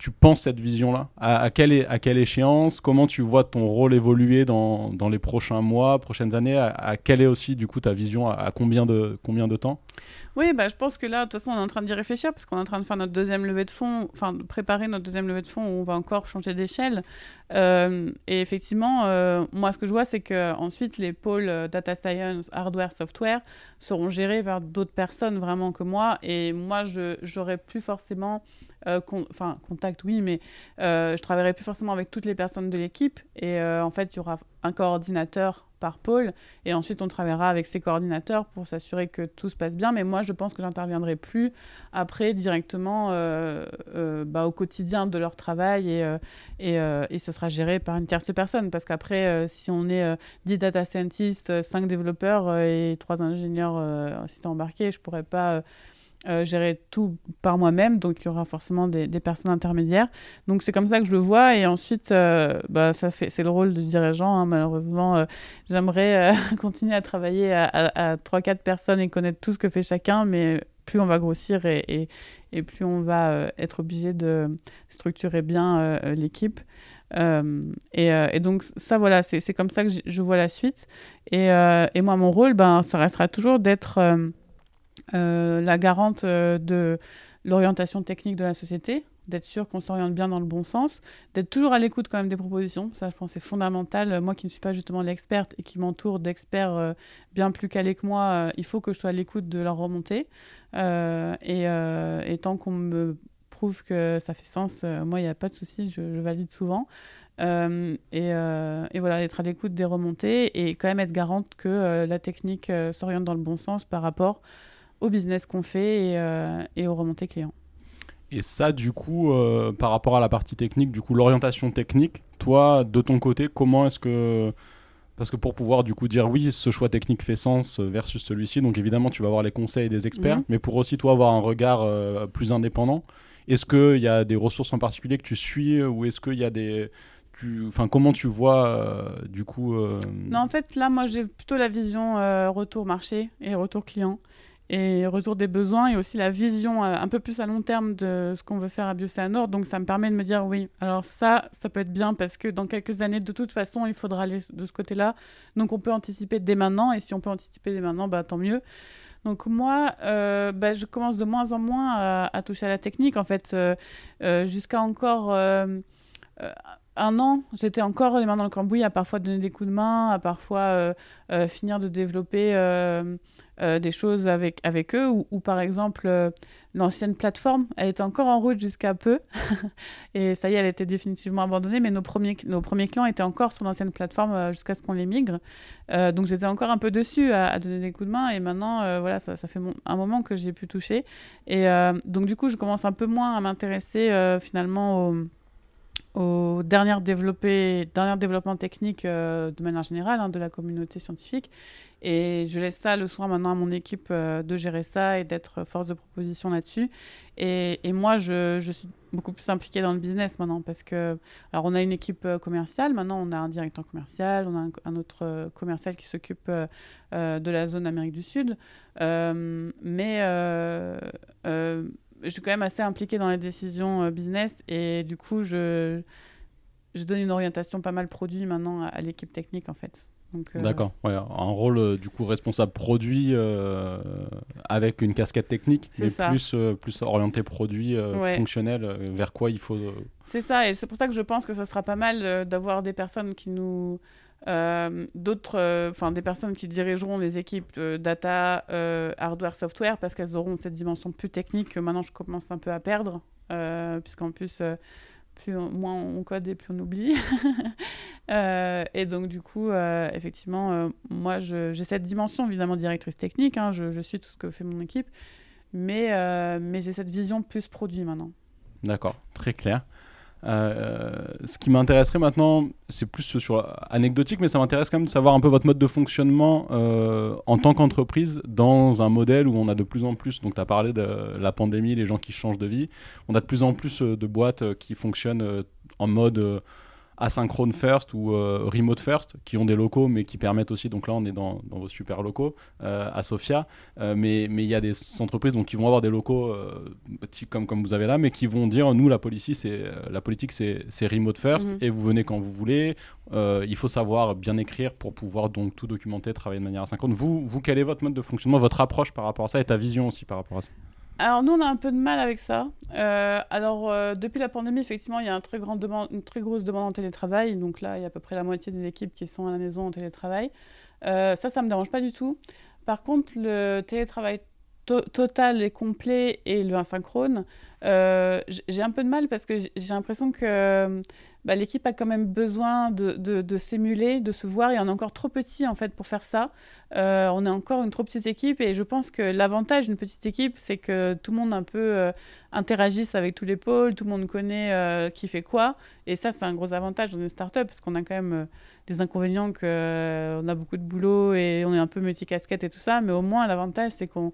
tu penses cette vision-là? À, quelle, à quelle échéance? Comment tu vois ton rôle évoluer dans, les prochains mois, prochaines années? À, quelle est aussi du coup ta vision? À, combien, de, combien de temps? Oui, bah, je pense que là, de toute façon, on est en train d'y réfléchir parce qu'on est en train de faire notre deuxième levée de fonds, enfin de préparer notre deuxième levée de fonds où on va encore changer d'échelle. Euh, et effectivement, euh, moi, ce que je vois, c'est que ensuite les pôles euh, data science, hardware, software seront gérés par d'autres personnes vraiment que moi. Et moi, je plus forcément euh, contact oui, mais je travaillerai plus forcément avec toutes les personnes de l'équipe. Et en fait, il y aura un coordinateur par pôle, et ensuite on travaillera avec ces coordinateurs pour s'assurer que tout se passe bien. Mais moi, je pense que j'interviendrai plus après directement bah, au quotidien de leur travail, et, et, et, ce sera géré par une tierce personne. Parce qu'après, si on est 10 data scientists, 5 développeurs et 3 ingénieurs assistants embarqués, je pourrais pas euh, gérer tout par moi-même, donc il y aura forcément des, personnes intermédiaires. Donc c'est comme ça que je le vois, et ensuite, euh, bah, ça fait, c'est le rôle de dirigeant. Hein. Malheureusement, euh, j'aimerais continuer à travailler à, à, 3-4 personnes et connaître tout ce que fait chacun, mais plus on va grossir et, et, plus on va être obligé de structurer bien l'équipe. Et, donc ça, voilà, c'est comme ça que je, vois la suite. Et, et moi, mon rôle, ben, ça restera toujours d'être la garante euh, de l'orientation technique de la société, d'être sûr qu'on s'oriente bien dans le bon sens, d'être toujours à l'écoute quand même des propositions. Ça, je pense, c'est fondamental. Moi qui ne suis pas justement l'experte et qui m'entoure d'experts euh, bien plus calés que moi, il faut que je sois à l'écoute de leur remontée. et, tant qu'on me prouve que ça fait sens, moi, il n'y a pas de souci, je, valide souvent. et, et, voilà, être à l'écoute des remontées et quand même être garante que la technique s'oriente dans le bon sens par rapport au business qu'on fait et, euh, et, aux remontées clients. Et ça, du coup, euh, par rapport à la partie technique, du coup, l'orientation technique, toi, de ton côté, comment est-ce que... Parce que pour pouvoir, du coup, dire oui, ce choix technique fait sens versus celui-ci, donc évidemment, tu vas avoir les conseils des experts, mhm. mais pour aussi, toi, avoir un regard euh, plus indépendant, est-ce qu'il y a des ressources en particulier que tu suis ou est-ce qu'il y a des... Enfin, comment tu vois, du coup... Non, en fait, là, moi, j'ai plutôt la vision retour marché et retour client et retour des besoins et aussi la vision euh, un peu plus à long terme de ce qu'on veut faire à Biocéanor. Donc ça me permet de me dire oui, alors ça, ça peut être bien parce que dans quelques années, de toute façon, il faudra aller de ce côté-là. Donc on peut anticiper dès maintenant et si on peut anticiper dès maintenant, bah, tant mieux. Donc moi, euh, bah, je commence de moins en moins à, toucher à la technique. En fait, euh, jusqu'à encore un an, j'étais encore les mains dans le cambouis à parfois donner des coups de main, à parfois finir de développer des choses avec, avec eux. Ou, par exemple, l'ancienne plateforme, elle était encore en route jusqu'à peu. et ça y est, elle était définitivement abandonnée. Mais nos premiers, nos premiers clients étaient encore sur l'ancienne plateforme jusqu'à ce qu'on les migre. donc j'étais encore un peu dessus à, donner des coups de main. Et maintenant, voilà, ça, ça fait un moment que j'ai pu toucher. Et donc du coup, je commence un peu moins à m'intéresser finalement aux aux dernières, derniers développements techniques euh, de manière générale hein, de la communauté scientifique. Et je laisse ça le soin maintenant à mon équipe euh, de gérer ça et d'être force de proposition là-dessus. Et, et, moi, je, je, suis beaucoup plus impliquée dans le business maintenant parce que, alors on a une équipe euh, commerciale, maintenant on a un directeur commercial, on a un, autre commercial qui s'occupe de la zone Amérique du Sud. mais je suis quand même assez impliquée dans les décisions euh, business et du coup, je, je donne une orientation pas mal produit maintenant à, l'équipe technique en fait. Euh, D'accord, ouais, un rôle euh, du coup responsable produit avec une casquette technique, mais plus, plus orienté produit fonctionnel, vers quoi il faut. C'est ça, et c'est pour ça que je pense que ça sera pas mal d'avoir des personnes qui nous euh, d'autres, euh, enfin des personnes qui dirigeront les équipes data, euh, hardware, software, parce qu'elles auront cette dimension plus technique que maintenant je commence un peu à perdre, puisqu'en plus, plus moins on code et plus on oublie. et donc du coup, effectivement, moi j'ai cette dimension évidemment directrice technique, hein, je, je, suis tout ce que fait mon équipe, mais, mais j'ai cette vision plus produit maintenant. D'accord, très clair. Euh, ce qui m'intéresserait maintenant, c'est plus sur anecdotique, mais ça m'intéresse quand même de savoir un peu votre mode de fonctionnement euh, en tant qu'entreprise dans un modèle où on a de plus en plus, donc tu as parlé de la pandémie, les gens qui changent de vie, on a de plus en plus euh, de boîtes qui fonctionnent en mode asynchrone first ou euh, remote first, qui ont des locaux, mais qui permettent aussi, donc là on est dans, dans vos super locaux euh, à Sofia, euh, mais il y a des entreprises donc, qui vont avoir des locaux comme, comme vous avez là, mais qui vont dire, nous la politique c'est, la politique c'est, remote first, mhm. et vous venez quand vous voulez, il faut savoir bien écrire pour pouvoir donc tout documenter, travailler de manière asynchrone. Vous, vous, quel est votre mode de fonctionnement, votre approche par rapport à ça, et ta vision aussi par rapport à ça? Alors nous, on a un peu de mal avec ça. Euh, alors euh, depuis la pandémie, effectivement, il y a un très grand une très grosse demande en télétravail. Donc là, il y a à peu près la moitié des équipes qui sont à la maison en télétravail. Euh, ça, ça me dérange pas du tout. Par contre, le télétravail total et complet et le asynchrone, j'ai un peu de mal parce que j'ai l'impression que bah, l'équipe a quand même besoin de, de, s'émuler, de se voir, et on est encore trop petit en fait pour faire ça. Euh, on est encore une trop petite équipe, et je pense que l'avantage d'une petite équipe, c'est que tout le monde un peu euh, interagisse avec tous les pôles, tout le monde connaît euh, qui fait quoi, et ça c'est un gros avantage dans une startup, parce qu'on a quand même des inconvénients qu'on a beaucoup de boulot, et on est un peu multicasquette et tout ça, mais au moins l'avantage c'est qu'on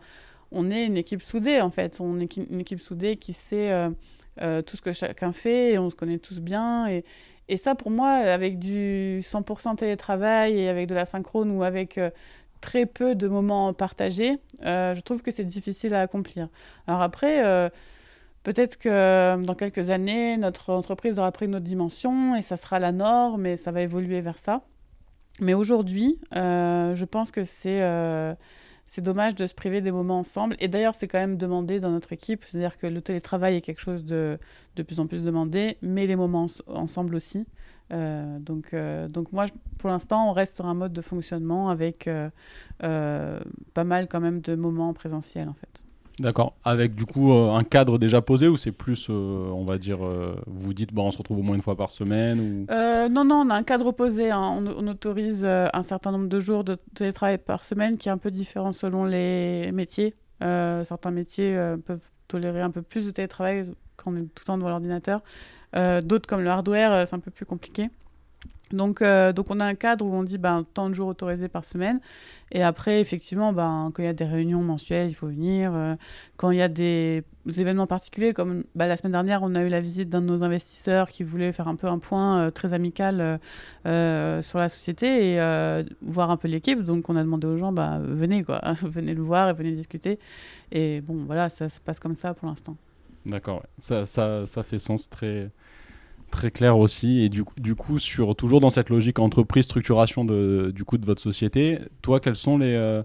on est une équipe soudée en fait, on est une équipe soudée qui sait euh, tout ce que chacun fait et on se connaît tous bien. Et, et ça, pour moi, avec du 100% télétravail et avec de la synchrone ou avec euh, très peu de moments partagés, euh, je trouve que c'est difficile à accomplir. Alors après, peut-être que dans quelques années, notre entreprise aura pris une autre dimension et ça sera la norme et ça va évoluer vers ça. Mais aujourd'hui, je pense que c'est c'est dommage de se priver des moments ensemble. Et d'ailleurs, c'est quand même demandé dans notre équipe. C'est-à-dire que le télétravail est quelque chose de de plus en plus demandé, mais les moments ensemble aussi. Euh, donc, euh, donc moi, pour l'instant, on reste sur un mode de fonctionnement avec euh, pas mal quand même de moments présentiels en fait. D'accord. Avec du coup euh, un cadre déjà posé ou c'est plus, euh, on va dire, euh, vous dites, bon, on se retrouve au moins une fois par semaine ou... Non, non, on a un cadre posé. Hein. On, autorise un certain nombre de jours de télétravail par semaine qui est un peu différent selon les métiers. certains métiers peuvent tolérer un peu plus de télétravail quand on est tout le temps devant l'ordinateur. D'autres, comme le hardware, c'est un peu plus compliqué. Donc, euh, donc on a un cadre où on dit ben, tant de jours autorisés par semaine. Et après, effectivement, ben, quand il y a des réunions mensuelles, il faut venir. Euh, quand il y a des événements particuliers, comme ben, la semaine dernière, on a eu la visite d'un de nos investisseurs qui voulait faire un peu un point euh, très amical sur la société et voir un peu l'équipe. Donc on a demandé aux gens, ben, venez, quoi. venez le voir et venez discuter. Et bon, voilà, ça se passe comme ça pour l'instant. D'accord, ça, ça, ça fait sens très Très clair aussi. Et du, du, coup, sur, toujours dans cette logique entreprise, structuration de, du coup de votre société, toi, quels sont les, euh,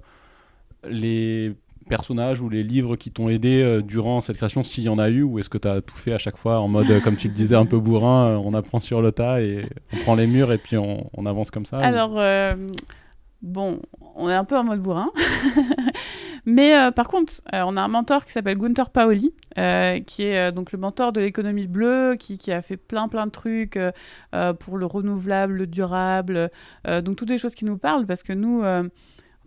les personnages ou les livres qui t'ont aidé durant cette création, s'il y en a eu, ou est-ce que tu as tout fait à chaque fois en mode, comme tu le disais, un peu bourrin, on apprend sur le tas et on prend les murs et puis on, avance comme ça Alors, bon, on est un peu en mode bourrin. Mais euh, par contre, euh, on a un mentor qui s'appelle Gunther Paoli, euh, qui est donc le mentor de l'économie bleue, qui, qui, a fait plein plein de trucs pour le renouvelable, le durable, donc toutes les choses qui nous parlent, parce que nous,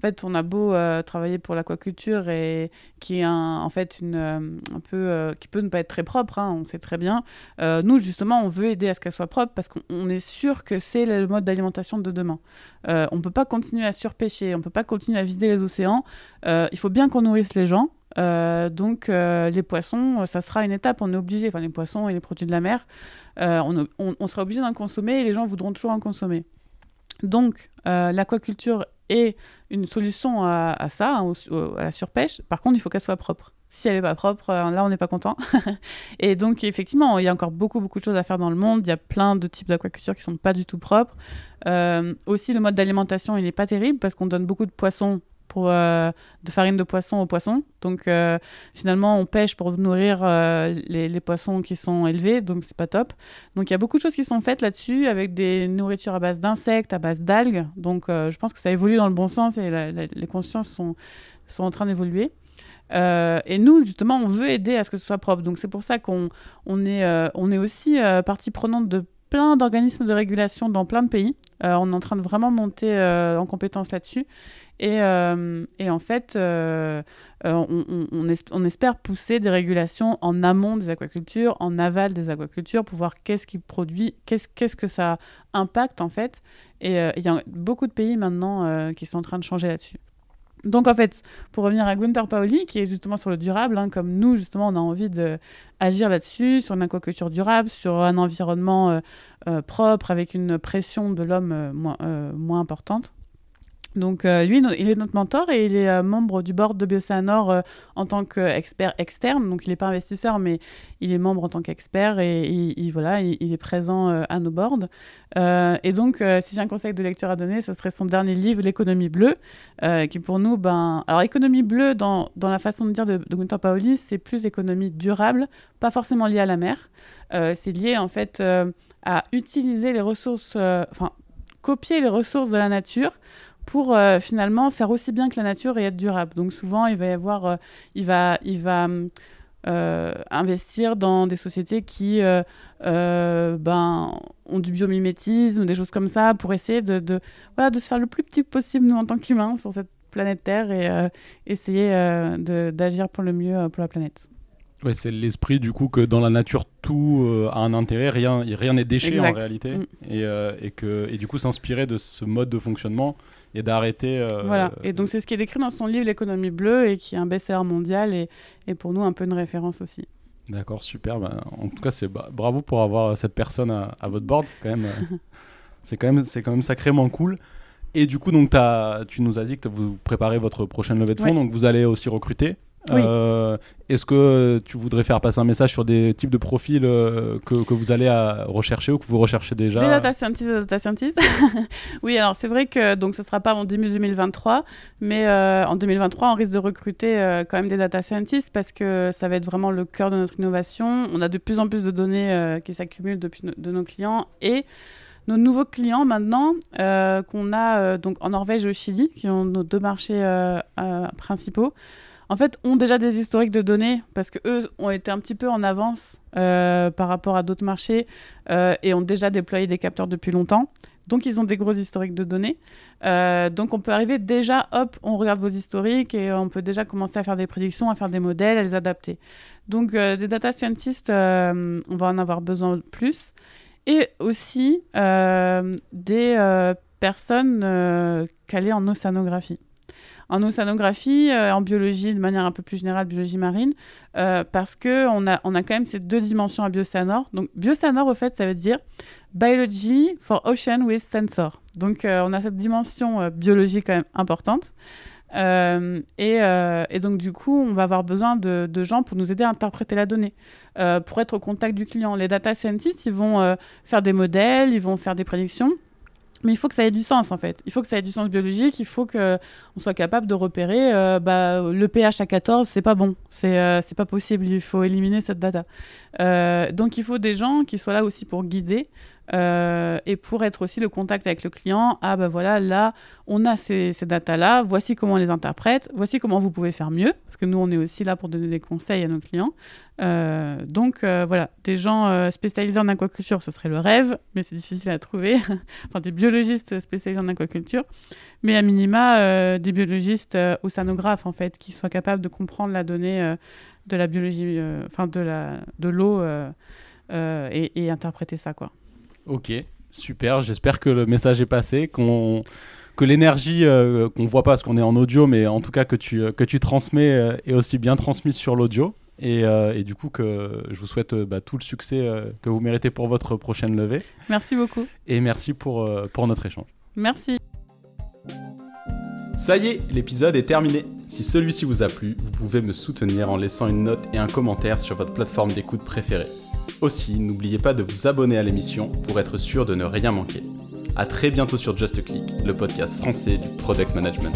fait, on a beau euh, travailler pour l'aquaculture et qui est en fait une, euh, un peu euh, qui peut ne pas être très propre, hein, on sait très bien. nous justement, on veut aider à ce qu'elle soit propre parce qu'on est sûr que c'est le mode d'alimentation de demain. on peut pas continuer à surpêcher, on peut pas continuer à vider les océans. il faut bien qu'on nourrisse les gens. donc les poissons, ça sera une étape, on est obligé, enfin les poissons et les produits de la mer, on, on, sera obligé d'en consommer et les gens voudront toujours en consommer. Donc l'aquaculture est une solution à, ça, hein, à la surpêche. Par contre, il faut qu'elle soit propre. Si elle n'est pas propre, euh, là, on n'est pas content. et donc, effectivement, il y a encore beaucoup, beaucoup de choses à faire dans le monde. Il y a plein de types d'aquaculture qui sont pas du tout propres. Euh, aussi, le mode d'alimentation, il n'est pas terrible parce qu'on donne beaucoup de poissons euh, de farine de poisson aux poissons. Donc euh, finalement, on pêche pour nourrir euh, les, poissons qui sont élevés, donc c'est pas top. Donc il y a beaucoup de choses qui sont faites là-dessus avec des nourritures à base d'insectes, à base d'algues. Donc je pense que ça évolue dans le bon sens et les consciences sont, sont en train d'évoluer. et nous, justement, on veut aider à ce que ce soit propre. Donc c'est pour ça qu'on on est, on est aussi partie prenante de plein d'organismes de régulation dans plein de pays. on est en train de vraiment monter en compétence là-dessus. Et, euh, et, en fait, euh, euh, on, espère pousser des régulations en amont des aquacultures, en aval des aquacultures, pour voir qu'est-ce qui produit, qu'est-ce, que ça impacte en fait. Et il y a beaucoup de pays maintenant qui sont en train de changer là-dessus. Donc en fait, pour revenir à Gunther Paoli, qui est justement sur le durable, hein, comme nous justement on a envie d'agir là-dessus, sur une aquaculture durable, sur un environnement propre, avec une pression de l'homme moins importante. Donc euh, lui, il est notre mentor et il est euh, membre du board de Biosanor euh, en tant qu'expert externe. Donc il n'est pas investisseur, mais il est membre en tant qu'expert et, il, voilà, il, est présent à nos boards. et donc, si j'ai un conseil de lecture à donner, ce serait son dernier livre, L'économie bleue, qui pour nous, ben, alors économie bleue dans, dans la façon de dire de, de Gunther Paoli, c'est plus économie durable, pas forcément liée à la mer. c'est lié en fait à utiliser les ressources, enfin copier les ressources de la nature pour euh, finalement faire aussi bien que la nature et être durable. Donc souvent, il va y avoir, euh, il va, il va euh, investir dans des sociétés qui ben, ont du biomimétisme, des choses comme ça, pour essayer de, de, voilà, de se faire le plus petit possible, nous, en tant qu'humains, sur cette planète Terre, et essayer d'agir pour le mieux pour la planète. Ouais, c'est l'esprit du coup que dans la nature tout a un intérêt, rien rien n'est déchet en réalité, mm. et, et, que, et du coup s'inspirer de ce mode de fonctionnement et d'arrêter. Euh, voilà, et donc c'est ce qui est décrit dans son livre L'économie bleue et qui est un best-seller mondial et, et, pour nous un peu une référence aussi. D'accord, super. Bah, en tout cas, c'est bravo pour avoir cette personne à, votre board. C'est quand même, euh, c'est quand même, c'est quand même sacrément cool. Et du coup, donc, as, tu nous as dit que vous préparez votre prochaine levée de fonds, donc vous allez aussi recruter. Euh, est-ce que tu voudrais faire passer un message sur des types de profils euh, que, que, vous allez à rechercher ou que vous recherchez déjà Des data scientists, data scientists. oui, alors c'est vrai que donc ce sera pas en 2023, mais euh, en 2023, on risque de recruter quand même des data scientists parce que ça va être vraiment le cœur de notre innovation. On a de plus en plus de données qui s'accumulent depuis de nos clients et nos nouveaux clients maintenant qu'on a donc en Norvège et au Chili, qui ont nos deux marchés principaux en fait, ont déjà des historiques de données parce que eux ont été un petit peu en avance euh, par rapport à d'autres marchés euh, et ont déjà déployé des capteurs depuis longtemps. Donc, ils ont des gros historiques de données. Euh, donc, on peut arriver déjà, hop, on regarde vos historiques et on peut déjà commencer à faire des prédictions, à faire des modèles, à les adapter. Donc, des data scientists, on va en avoir besoin plus. Et aussi des personnes calées en océanographie en océanographie, euh, en biologie de manière un peu plus générale, biologie marine, euh, parce qu'on a, on a quand même ces deux dimensions à Biosanor. Donc Biosanor, au fait, ça veut dire Biology for Ocean with Sensor. Donc euh, on a cette dimension biologie quand même importante. Et, donc du coup, on va avoir besoin de, gens pour nous aider à interpréter la donnée, pour être au contact du client. Les data scientists, ils vont faire des modèles, ils vont faire des prédictions, Mais il faut que ça ait du sens en fait. Il faut que ça ait du sens biologique. Il faut qu'on soit capable de repérer bah, le pH à 14, c'est pas bon. C'est c'est pas possible. Il faut éliminer cette data. donc il faut des gens qui soient là aussi pour guider. Euh, et pour être aussi le contact avec le client, ah ben voilà, là, on a ces, ces datas-là, voici comment on les interprète, voici comment vous pouvez faire mieux, parce que nous, on est aussi là pour donner des conseils à nos clients. Euh, donc euh, voilà, des gens spécialisés en aquaculture, ce serait le rêve, mais c'est difficile à trouver. enfin, des biologistes spécialisés en aquaculture, mais à minima, des biologistes océanographes, en fait, qui soient capables de comprendre la donnée de la biologie, enfin de l'eau de et, et interpréter ça, quoi. Ok, super. J'espère que le message est passé, qu'on que l'énergie euh, qu'on voit pas parce qu'on est en audio, mais en tout cas que tu, que tu transmets euh, est aussi bien transmise sur l'audio. Et, euh, et, du coup, que je vous souhaite bah, tout le succès que vous méritez pour votre prochaine levée. Merci beaucoup. Et merci pour, pour notre échange. Merci. Ça y est, l'épisode est terminé. Si celui-ci vous a plu, vous pouvez me soutenir en laissant une note et un commentaire sur votre plateforme d'écoute préférée. Aussi, n'oubliez pas de vous abonner à l'émission pour être sûr de ne rien manquer. A très bientôt sur Just Click, le podcast français du product management.